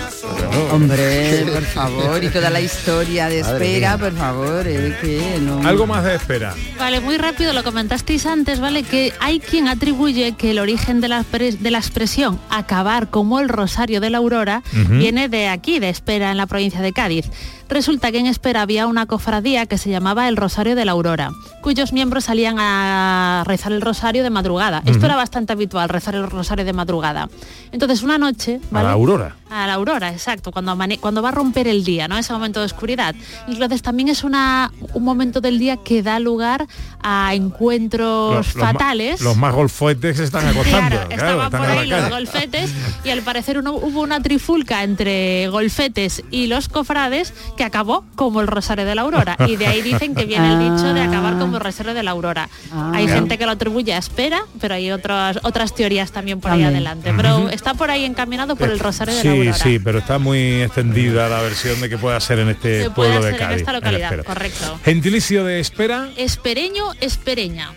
Hombre, por favor, y toda la historia de espera, por favor, es que no... Algo más de espera. Vale, muy rápido, lo comentasteis antes, ¿vale? Que hay quien atribuye que el origen de la, de la expresión acabar como el rosario de la aurora viene de aquí, de Espera, en la provincia de Cádiz. Resulta que en Espera había una cofradía que se llamaba el Rosario de la Aurora, cuyos miembros salían a rezar el rosario de madrugada. Esto era bastante habitual, rezar el rosario de madrugada. Entonces, una noche... A ¿vale? la aurora. A la aurora, exacto, cuando, cuando va a romper el día, ¿no? Ese momento de oscuridad. Entonces también es una, un momento del día que da lugar a encuentros Los- fatales. Los más golfoetes se están acostando. Claro, claro, estaban por ahí los golfetes y al parecer uno- hubo una trifulca entre golfetes y los cofrades que acabó como el Rosario de la Aurora. Y de ahí dicen que viene el dicho de acabar como el Rosario de la Aurora. Hay Ah. gente que lo atribuye a espera, pero hay otras otras teorías también por ahí adelante. Pero está por ahí encaminado por el Rosario de la Sí, Aurora. sí, pero está muy extendida la versión de que pueda ser en este Se puede pueblo de en Cádiz. esta localidad, correcto. Gentilicio de espera. Espereño, espereña.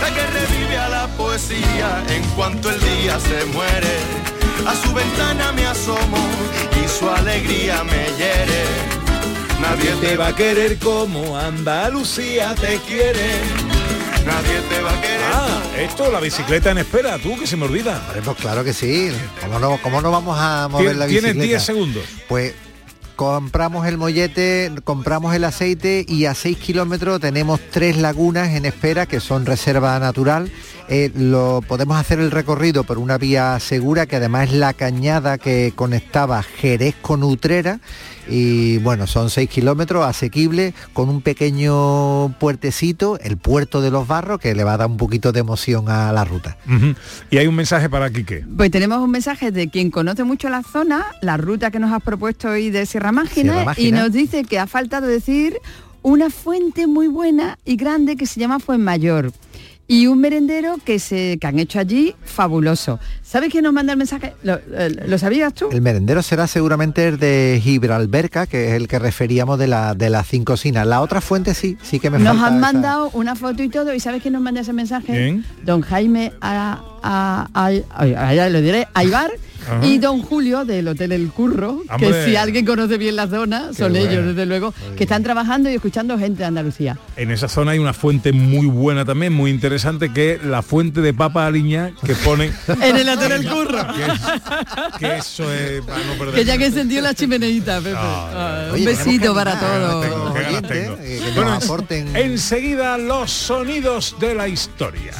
La que revive a la poesía en cuanto el día se muere. A su ventana me asomo y su alegría me hiere. Nadie te va a querer como Andalucía te quiere. Nadie te va a querer. Ah, esto, la bicicleta en espera, tú que se me olvida. Pues claro que sí. ¿Cómo no, cómo no vamos a mover la bicicleta? Tienes 10 segundos. Pues compramos el mollete, compramos el aceite y a 6 kilómetros tenemos tres lagunas en espera que son reserva natural. Eh, lo podemos hacer el recorrido por una vía segura que además es la cañada que conectaba Jerez con Utrera y bueno, son 6 kilómetros asequibles con un pequeño puertecito, el puerto de los barros, que le va a dar un poquito de emoción a la ruta. Y hay un mensaje para Quique. Pues tenemos un mensaje de quien conoce mucho la zona, la ruta que nos has propuesto hoy de Sierra Mágina, Sierra Mágina. y nos dice que ha faltado decir una fuente muy buena y grande que se llama Fuenmayor. Y un merendero que se que han hecho allí fabuloso. ¿Sabes quién nos manda el mensaje? ¿Lo, eh, ¿lo sabías tú? El merendero será seguramente el de Gibralberca, que es el que referíamos de la de las cinco cocinas. La otra fuente sí, sí que me Nos falta han esa. mandado una foto y todo, ¿y sabes quién nos manda ese mensaje? ¿Quién? Don Jaime a, a, a- ya lo diré, Aibar Ajá. y Don Julio del Hotel El Curro, que si alguien conoce bien la zona, Qué son ellos, desde luego, que están trabajando y escuchando gente de Andalucía. En esa zona hay una fuente muy buena también, muy interesante, que es la fuente de papa aliña que ponen... En el Hotel El Curro. que, es- que eso es para no perder Que ya que encendió la chimeneita, Pepe. Ah, un Oye, besito para todos. eh, nos Bueno, aporten- enseguida los sonidos de la historia.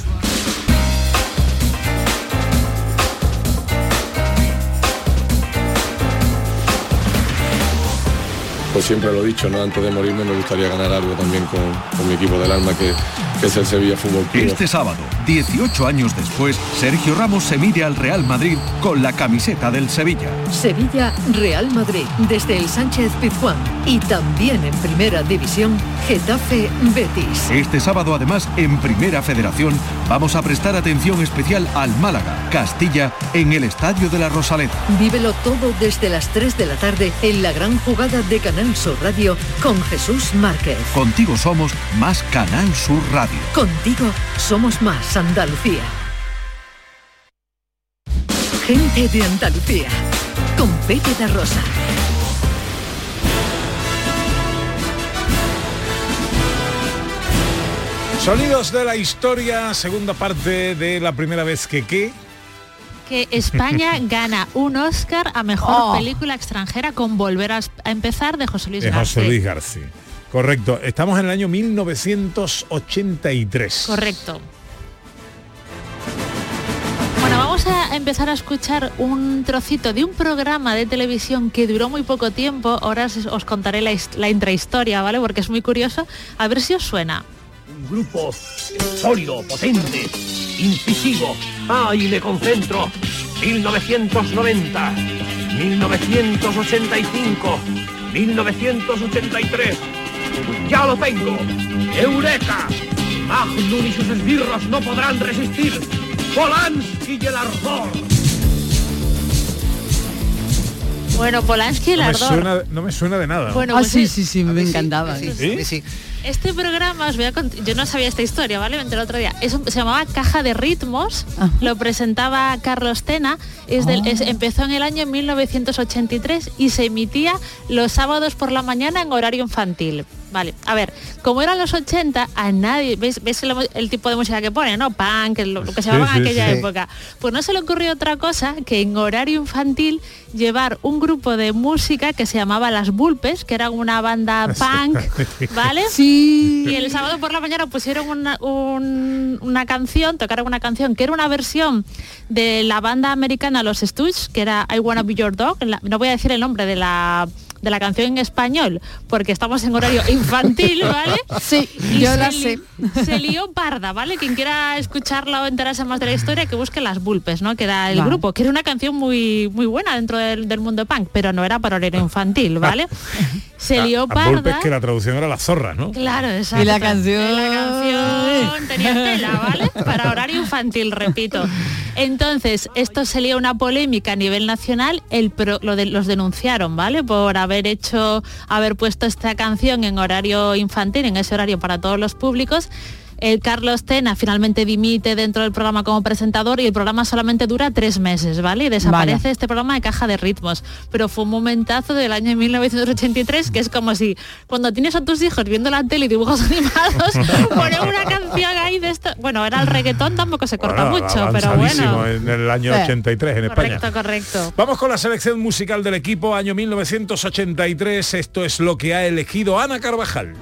Pues siempre lo he dicho, ¿no? Antes de morirme me gustaría ganar algo también con, con mi equipo del alma, que, que es el Sevilla Fútbol Club. Este sábado, 18 años después, Sergio Ramos se mide al Real Madrid con la camiseta del Sevilla. Sevilla, Real Madrid, desde el Sánchez Pizjuán. Y también en Primera División, Getafe, Betis. Este sábado, además, en Primera Federación, vamos a prestar atención especial al Málaga, Castilla, en el Estadio de la Rosaleda. Vívelo todo desde las 3 de la tarde en la gran jugada de Canal Sur Radio con Jesús Márquez. Contigo somos más Canal Sur Radio. Contigo somos más Andalucía. Gente de Andalucía con Pepe da Rosa. Sonidos de la historia, segunda parte de la primera vez que qué. que España gana un Oscar a mejor Oh. película extranjera con Volver a, empezar de José Luis De José García. Luis García. Correcto. Estamos en el año 1983. Correcto. Bueno, vamos a empezar a escuchar un trocito de un programa de televisión que duró muy poco tiempo. Ahora os, os contaré la, la intrahistoria, ¿vale? Porque es muy curioso. A ver si os suena. Un grupo sólido, potente, incisivo. ¡Ay, me concentro! 1990, 1985, 1983. ¡Ya lo tengo! ¡Eureka! Magnum y sus esbirros no podrán resistir. Polanski y el ardor. Bueno, Polanski y el No me, ardor. suena, no me suena de nada. Bueno, ah, pues sí, sí, sí, me encantaba. ¿Sí? Este programa, os voy a yo no sabía esta historia, ¿vale? Me enteré el otro día. Es un- se llamaba Caja de Ritmos, lo presentaba Carlos Tena, es del- es- empezó en el año 1983 y se emitía los sábados por la mañana en horario infantil. Vale, a ver, como eran los 80, a nadie, ¿ves, ves el, el tipo de música que pone, ¿no? Punk, lo, lo que se Sí, llamaba en sí, aquella sí. época. Pues no se le ocurrió otra cosa que en horario infantil llevar un grupo de música que se llamaba Las Bulpes, que era una banda punk, ¿vale? Sí. Y el sábado por la mañana pusieron una, un- una canción, tocaron una canción que era una versión de la banda americana Los Stooges, que era I Wanna Be Your Dog. La- no voy a decir el nombre de la de la canción en español porque estamos en horario infantil, ¿vale? Sí, Y yo se la sé. Se lió parda, ¿vale? Quien quiera escucharla o enterarse más de la historia, que busque las Bulpes, ¿no? Que era el Vale. grupo, que era una canción muy muy buena dentro del, del mundo punk, pero no era para horario infantil, ¿vale? Se lió A Volpe es parda. que la traducción era la zorra, ¿no? Claro, exacto. Y la canción. Y la canción tenía tela, ¿vale? Para horario infantil, repito. Entonces, esto se lió una polémica a nivel nacional, el pro- lo de- los denunciaron, ¿vale? Por haber hecho, haber puesto esta canción en horario infantil, en ese horario para todos los públicos. El Carlos Tena finalmente dimite dentro del programa como presentador y el programa solamente dura tres meses, ¿vale? Y desaparece este programa de caja de ritmos. Pero fue un momentazo del año 1983 que es como si cuando tienes a tus hijos viendo la tele y dibujos animados, poner una canción ahí de esto. Bueno, era el reggaetón, tampoco se corta Bueno, mucho, pero bueno. en el año Sí. 83 en España. Correcto, correcto. Vamos con la selección musical del equipo año 1983. Esto es lo que ha elegido Ana Carvajal.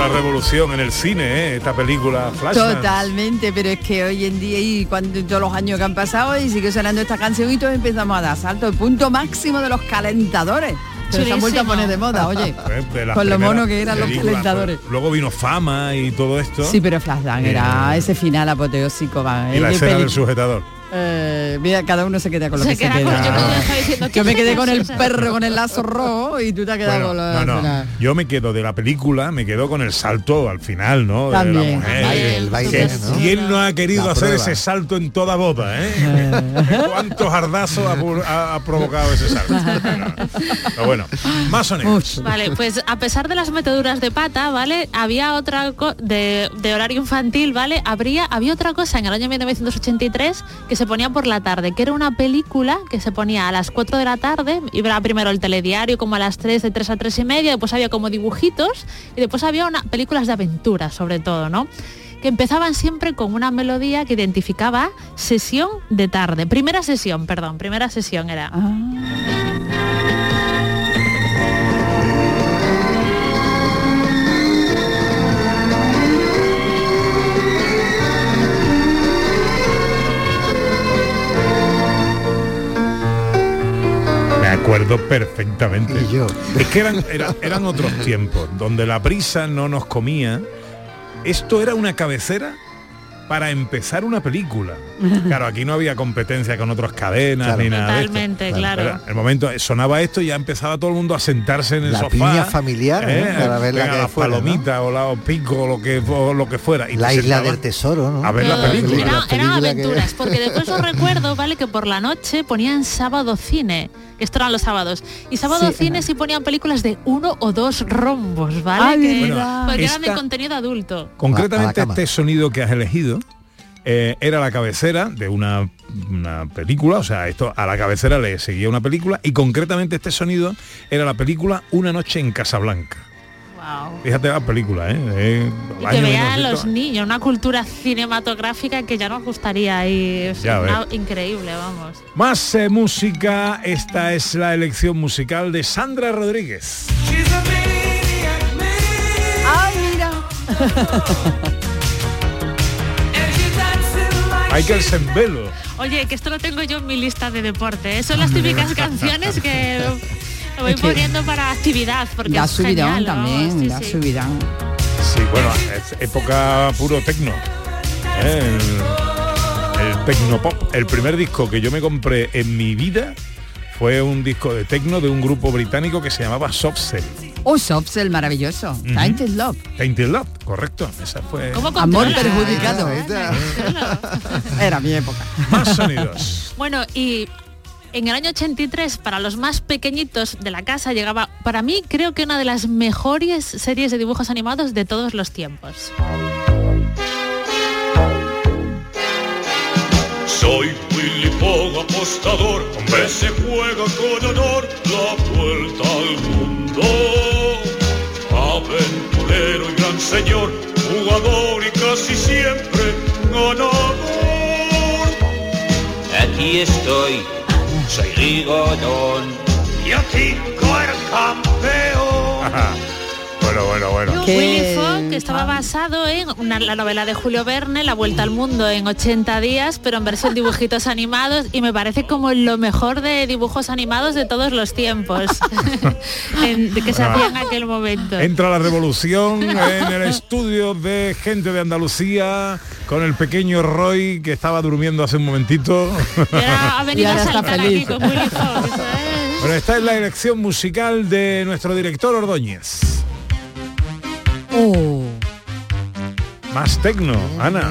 Otra revolución en el cine, ¿eh? esta película Flashdance. Totalmente, pero es que hoy en día y cuando todos los años que han pasado y sigue sonando esta canción y todos empezamos a dar salto, el punto máximo de los calentadores. Pero se han vuelto a poner de moda, oye. De las Con lo mono que eran los películas. calentadores. Luego vino Fama y todo esto. Sí, pero Flashdance era ese final apoteósico. va, y la escena del sujetador. Eh, mira, cada uno se queda con lo Se que se queda con- queda. yo creo que estaba diciendo, Yo ¿qué me quedé con el perro con el lazo rojo y tú te has quedado Bueno, con la no, no, yo me quedo de la película, me quedo con el salto al final, ¿no? de También. la mujer. El baile, el baile, Que ¿no? ¿Quién no ha querido La hacer prueba. ese salto en toda boda, eh? ¿Cuántos ardazos ha, pu- ha- ha provocado ese salto? Pero bueno, más o menos. Vale, pues a pesar de las meteduras de pata, ¿vale? Había otra de, de horario infantil, ¿vale? Habría, había otra cosa en el año 1983 que se ponía por la tarde, que era una película que se ponía a las 4 de la tarde, era primero el telediario como a las 3, de 3 a 3 y media, después había como dibujitos, y después había una, películas de aventura sobre todo, ¿no? que empezaban siempre con una melodía que identificaba sesión de tarde. Primera sesión, perdón, primera sesión era. Me acuerdo perfectamente. Es que eran, era- eran otros tiempos, donde la prisa no nos comía. Esto era una cabecera para empezar una película. Claro, aquí no había competencia con otras cadenas Claro. ni nada de esto. Totalmente, claro. Pero el momento sonaba esto y ya empezaba todo el mundo a sentarse en el La sofá. piña familiar, ¿no? ¿eh? Para ver la que fuera, ¿no? palomitas o la o pico o lo que o lo que fuera. Y La isla del tesoro, ¿no? A ver la Eh, película. era- La eran que- aventuras, porque después os recuerdo, ¿vale? Que por la noche ponían sábado cine, que esto eran los sábados. Y sábado Sí, cine sí ponían películas de uno o dos rombos, ¿vale? Ay, Que- verdad. porque eran de Esta- contenido adulto. Concretamente la este sonido que has elegido eh, era la cabecera de una, una película, o sea, esto a la cabecera le seguía una película y concretamente este sonido era la película Una noche en Casablanca. Wow. Fíjate la película, ¿eh? Eh, Y que vean 1900. los niños, una cultura cinematográfica que ya nos gustaría y es Ya una- ves. increíble, vamos. Más eh, música, esta es la elección musical de Sandra Rodríguez. ¡Ay, mira! Michael Sembelo. Oye, que esto lo tengo yo en mi lista de deporte. ¿eh? Son las típicas canciones que lo voy Es que poniendo para actividad porque Da subidón también, sí, da sí. subidón. Sí, bueno, es época puro tecno. ¿eh? El, el tecnopop. El primer disco que yo me compré en mi vida fue un disco de tecno de un grupo británico que se llamaba Soft Cell. Oh, Soft el maravilloso. Tainted Love. Tainted Love, correcto. Esa fue. Amor perjudicado. Era mi época. Más sonidos. Bueno, y en el año 83, para los más pequeñitos de la casa, llegaba, para mí, creo que una de las mejores series de dibujos animados de todos los tiempos. Soy Willy Fogg, apostador, que se juega con honor la vuelta al mundo. Aventurero y gran señor, jugador y casi siempre ganador. Aquí estoy, soy Rigodón. Y aquí el campeón. Bueno, bueno. Willy Fogg, que estaba basado en una- la novela de Julio Verne, La Vuelta al Mundo en 80 días, pero en versión dibujitos animados, y me parece como lo mejor de dibujos animados de todos los tiempos en- que se hacía en aquel momento. Entra la revolución en el estudio de gente de Andalucía con el pequeño Roy que estaba durmiendo hace un momentito. Ahora ha venido Y ahora a está saltar feliz. aquí con Willy Fogg. eso es. Bueno, esta es la elección musical de nuestro director Ordóñez. Oh. Más tecno, Ana.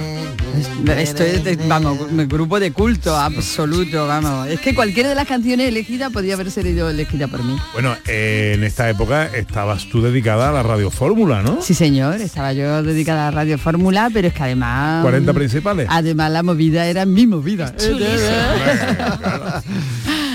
Esto es, de- vamos, grupo de culto absoluto, vamos. Es que cualquiera de las canciones elegidas podía haber sido elegida por mí. Bueno, eh, en esta época estabas tú dedicada a la radio fórmula, ¿no? Sí, señor, estaba yo dedicada a Radio Fórmula, pero es que además... 40 principales. Además la movida era mi movida.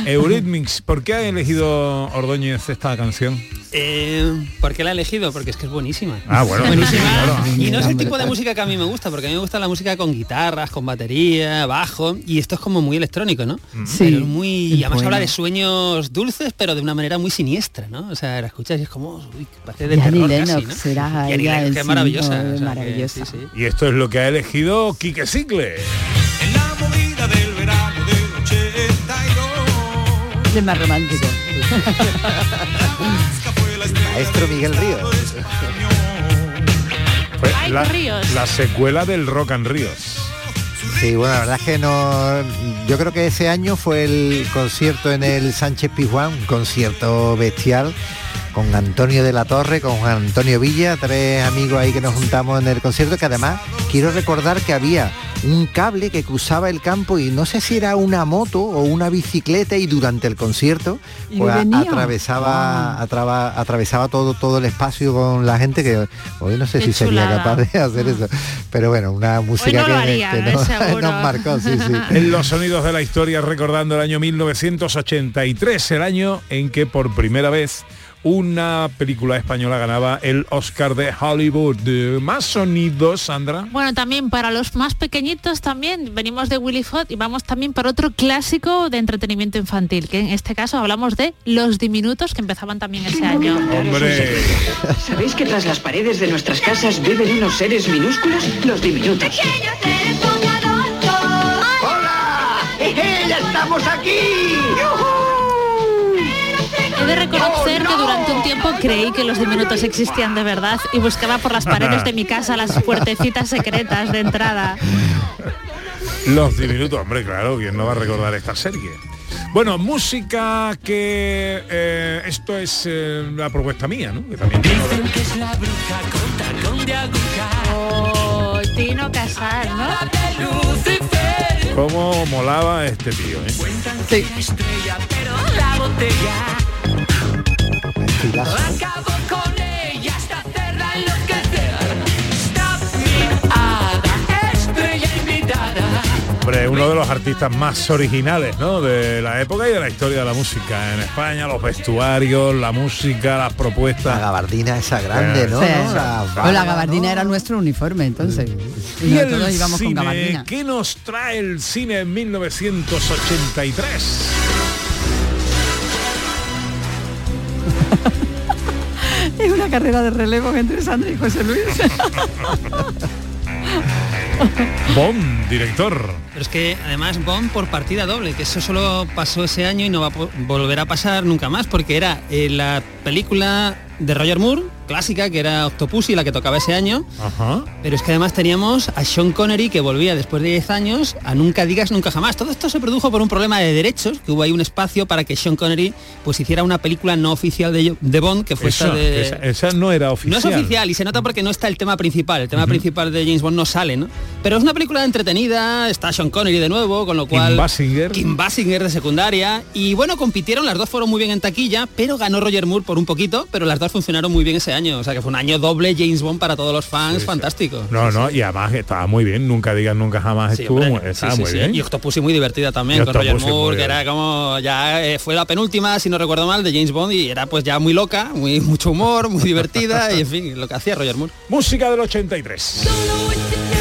Eurythmics, ¿por qué ha elegido Ordóñez esta canción? Eh, ¿Por qué la he elegido? Porque es que es buenísima. Ah, bueno, buenísima. claro. Y no es el tipo de música que a mí me gusta, porque a mí me gusta la música con guitarras, con batería, bajo, y esto es como muy electrónico, ¿no? Sí, Pero muy, y además bueno. habla de sueños dulces, pero de una manera muy siniestra, ¿no? O sea, la escuchas y es como, uy, parece de terror casi, ¿no? será Y ella Lennox, es maravillosa. símbolo, o sea, que- maravillosa. sí, sí. Y esto es lo que ha elegido Quique Cicle. Es más romántico. Maestro Miguel Ríos. La, qué ríos. la secuela del Rock and Ríos. Sí, bueno, la verdad es que no. Yo creo que ese año fue el concierto en el Sánchez Pizjuán, un concierto bestial con Antonio de la Torre, con Juan Antonio Villa, tres amigos ahí que nos juntamos en el concierto, que además quiero recordar que había un cable que cruzaba el campo y no sé si era una moto o una bicicleta y durante el concierto ¿Y pues, atravesaba atrava- atravesaba todo todo el espacio con la gente que hoy no sé Qué si sería capaz de hacer eso pero bueno una música no que, haría, que nos- marcó sí sí. En los sonidos de la historia recordando el año 1983, el año en que por primera vez una película española ganaba el Oscar de Hollywood. Más sonidos, Sandra. Bueno, también para los más pequeñitos también venimos de Willy Fogg y vamos también para otro clásico de entretenimiento infantil, que en este caso hablamos de Los Diminutos que empezaban también ese año. Hombre, ¿Sabéis que tras las paredes de nuestras casas viven unos seres minúsculos? Los diminutos. ¡Hola! ¡Ya estamos aquí! He de reconocer ¡Oh, que no! durante un tiempo creí que los diminutos existían de verdad y buscaba por las paredes de mi casa las puertecitas secretas de entrada. los diminutos, hombre, claro, ¿quién no va a recordar esta serie? Bueno, música que eh, esto es eh, la propuesta mía, ¿no? Que también tengo de- que es la bruja con tacón de aguja. Oh, Tino Casal, ¿no? Cómo molaba este tío, ¿eh? Cuentan que la estrella, pero la botella. Estilazo, ¿eh? Acabo con ella hasta hacerla enloquecer. Stop me, hada, estrella invitada. Hombre, uno de los artistas más originales, ¿no? De la época y de la historia de la música en España, los vestuarios, la música, las la propuestas. gabardina esa grande no, Sí. ¿no? La la gabardina ¿no? era nuestro uniforme entonces. Y Y no el todos íbamos con gabardina. ¿qué nos trae el cine en 1983? Es una carrera de relevo entre Sandra y José Luis. Bond, director. Pero es que además Bond por partida doble, que eso solo pasó ese año y no va a volver a pasar nunca más, porque era eh, la película de Roger Moore, clásica, que era Octopussy, la que tocaba ese año, Ajá. pero es que además teníamos a Sean Connery que volvía después de 10 años a Nunca digas nunca jamás. Todo esto se produjo por un problema de derechos, que hubo ahí un espacio para que Sean Connery pues hiciera una película no oficial de, de Bond, que fue Eso, esta de... esa, esa no era No oficial. es oficial y se nota porque no está el tema principal. El tema principal de James Bond no sale, ¿no? Pero es una película entretenida, está Sean Connery de nuevo, con lo Kim cual... Basinger. Kim Basinger de secundaria. Y bueno, compitieron, las dos fueron muy bien en taquilla, pero ganó Roger Moore por un poquito, pero las dos funcionaron muy bien ese año. O sea que fue un año doble James Bond para todos los fans, fantástico. No, no, y además estaba muy bien, nunca digas nunca jamás Sí, estuvo, hombre, estaba sí, muy sí. bien. Y Octopussy muy divertida también Y con Roger Moore, que era como ya eh, fue la penúltima, si no recuerdo mal, de James Bond y era pues ya muy loca, muy mucho humor, muy divertida y en fin, lo que hacía Roger Moore. Música del 83.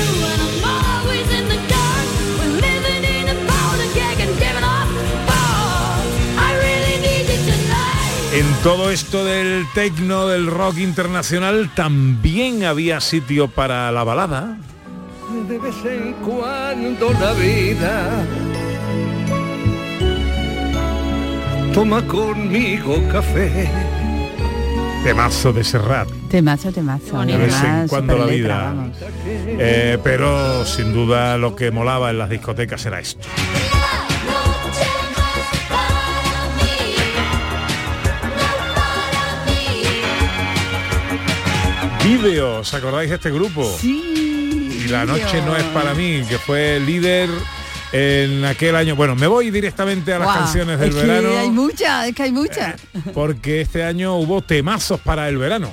En todo esto del tecno, del rock internacional, también había sitio para la balada. De vez en cuando la vida toma conmigo café. Temazo de Serrat. Temazo, temazo. De vez en cuando la vida. Eh, pero sin duda lo que molaba en las discotecas era esto. Vídeo, ¿os acordáis de este grupo? Sí. Y la noche no es para mí, que fue líder en aquel año. Bueno, me voy directamente a las Guau, canciones del es verano, Que hay muchas, es que hay muchas. porque este año hubo temazos para el verano.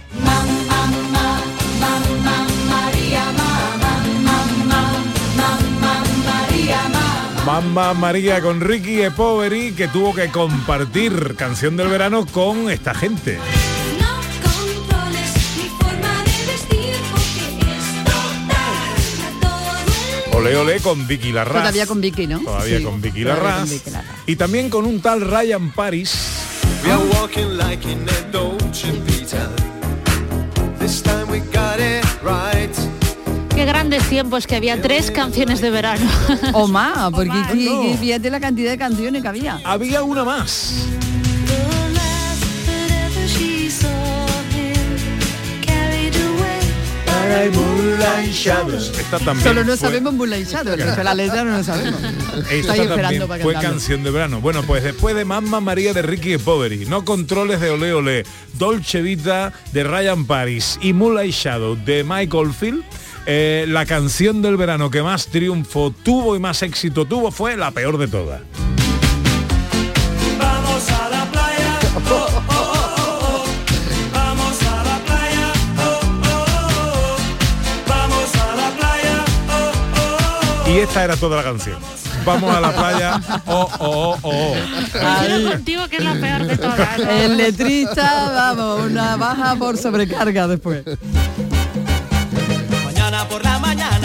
Mamma María con Ricky e Poveri que tuvo que compartir canción del verano con esta gente. Ole Ole con Vicky Larraz. Todavía con Vicky, ¿no? Todavía Sí, con Vicky Larraz. con Vicky Larraz. Y también con un tal Ryan Paris. Qué grandes tiempos que había tres canciones de verano. O más, porque No. fíjate la cantidad de canciones que había. Había una más. Esta también Solo no fue- sabemos Moonlight Shadow, el resto de la letra no lo sabemos. Esta también esperando para fue canción de verano. Bueno, pues después de Mamma María de Ricky Poveri, No Controles de Ole Ole, Dolce Vita de Ryan Paris y Moonlight Shadow de Michael Field, eh, la canción del verano que más triunfo tuvo y más éxito tuvo fue la peor de todas. Vamos a la playa. Y esta era toda la canción. Vamos a la playa. Oh, oh, oh, oh. Coincido contigo que es la peor de todas. ¿no? El letrista, vamos, una baja por sobrecarga después.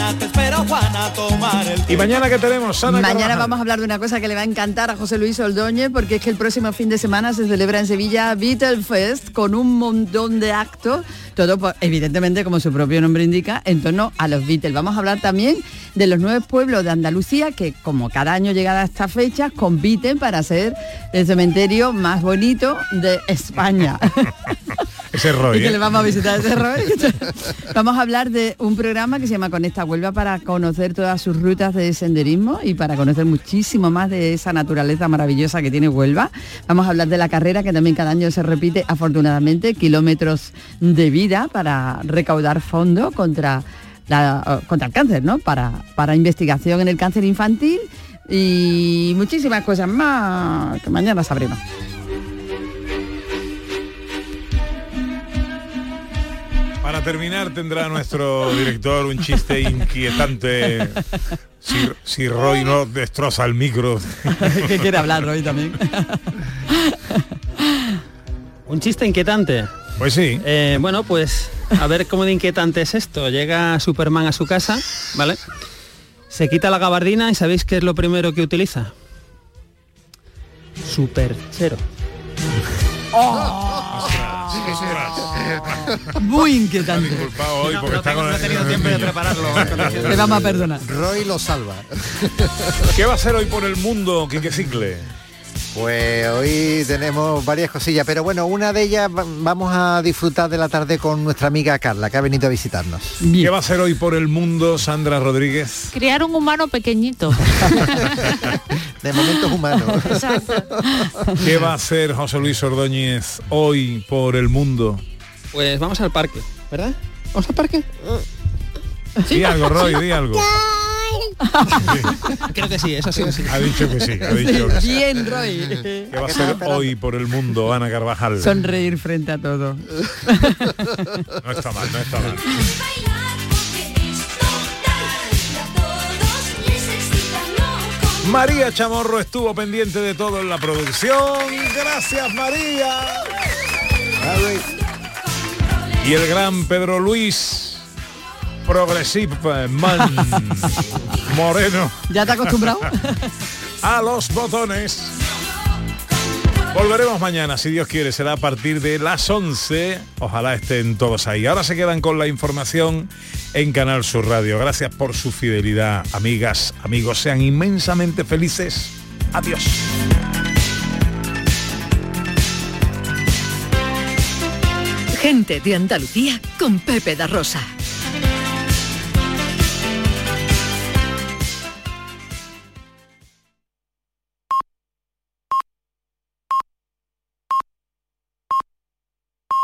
Mañana te espero Juana a tomar el Y mañana que tenemos, Sana Mañana Carvajal? vamos a hablar de una cosa que le va a encantar a José Luis Ordóñez porque es que el próximo fin de semana se celebra en Sevilla Beatle Fest con un montón de actos, todo pues, evidentemente como su propio nombre indica, en torno a los Beatles. Vamos a hablar también de los nueve pueblos de Andalucía que como cada año llegada a esta fecha compiten para ser el cementerio más bonito de España. Ese Roy. Y que ¿eh? le vamos a visitar ese Roy. vamos a hablar de un programa que se llama Conecta Huelva para conocer todas sus rutas de senderismo y para conocer muchísimo más de esa naturaleza maravillosa que tiene Huelva. Vamos a hablar de la carrera que también cada año se repite afortunadamente, kilómetros de vida para recaudar fondos contra, la- contra el cáncer, ¿no? Para, para investigación en el cáncer infantil y muchísimas cosas más que mañana sabremos. Para terminar tendrá nuestro director un chiste inquietante. Si, si Roy no destroza el micro. que quiere hablar Roy también. Un chiste inquietante. Pues sí. Eh, bueno, pues a ver cómo de inquietante es esto. Llega Superman a su casa, ¿vale? Se quita la gabardina y ¿sabéis qué es lo primero que utiliza? Superchero. Oh. Muy inquietante. Disculpa hoy No, porque no está tengo- con no he tenido tiempo de prepararlo. Le vamos a perdonar. Roy lo salva. ¿Qué va a hacer hoy por el mundo, Quique Cicle? Pues hoy tenemos varias cosillas, pero bueno, una de ellas va- vamos a disfrutar de la tarde con nuestra amiga Carla, que ha venido a visitarnos. ¿Qué va a hacer hoy por el mundo, Sandra Rodríguez? Criar un humano pequeñito. De momentos humanos. ¿Qué va a hacer José Luis Ordóñez hoy por el mundo? Pues vamos al parque, ¿verdad? ¿Vamos al parque? Di algo, Roy, di algo. Creo que sí, eso sí. sí. Ha dicho que sí, ha dicho que sí. Bien, Roy. ¿Qué va a hacer hoy por el mundo, Ana Carvajal? Sonreír frente a todo. No está mal, no está mal. María Chamorro estuvo pendiente de todo en la producción. Gracias, María. Y el gran Pedro Luis, Progressive Man Moreno, ¿Ya te acostumbrado? a los botones. Volveremos mañana, si Dios quiere, será a partir de las 11. Ojalá estén todos ahí. Ahora se quedan con la información en Canal Sur Radio. Gracias por su fidelidad, amigas, amigos. Sean inmensamente felices. Adiós. Gente de Andalucía con Pepe da Rosa.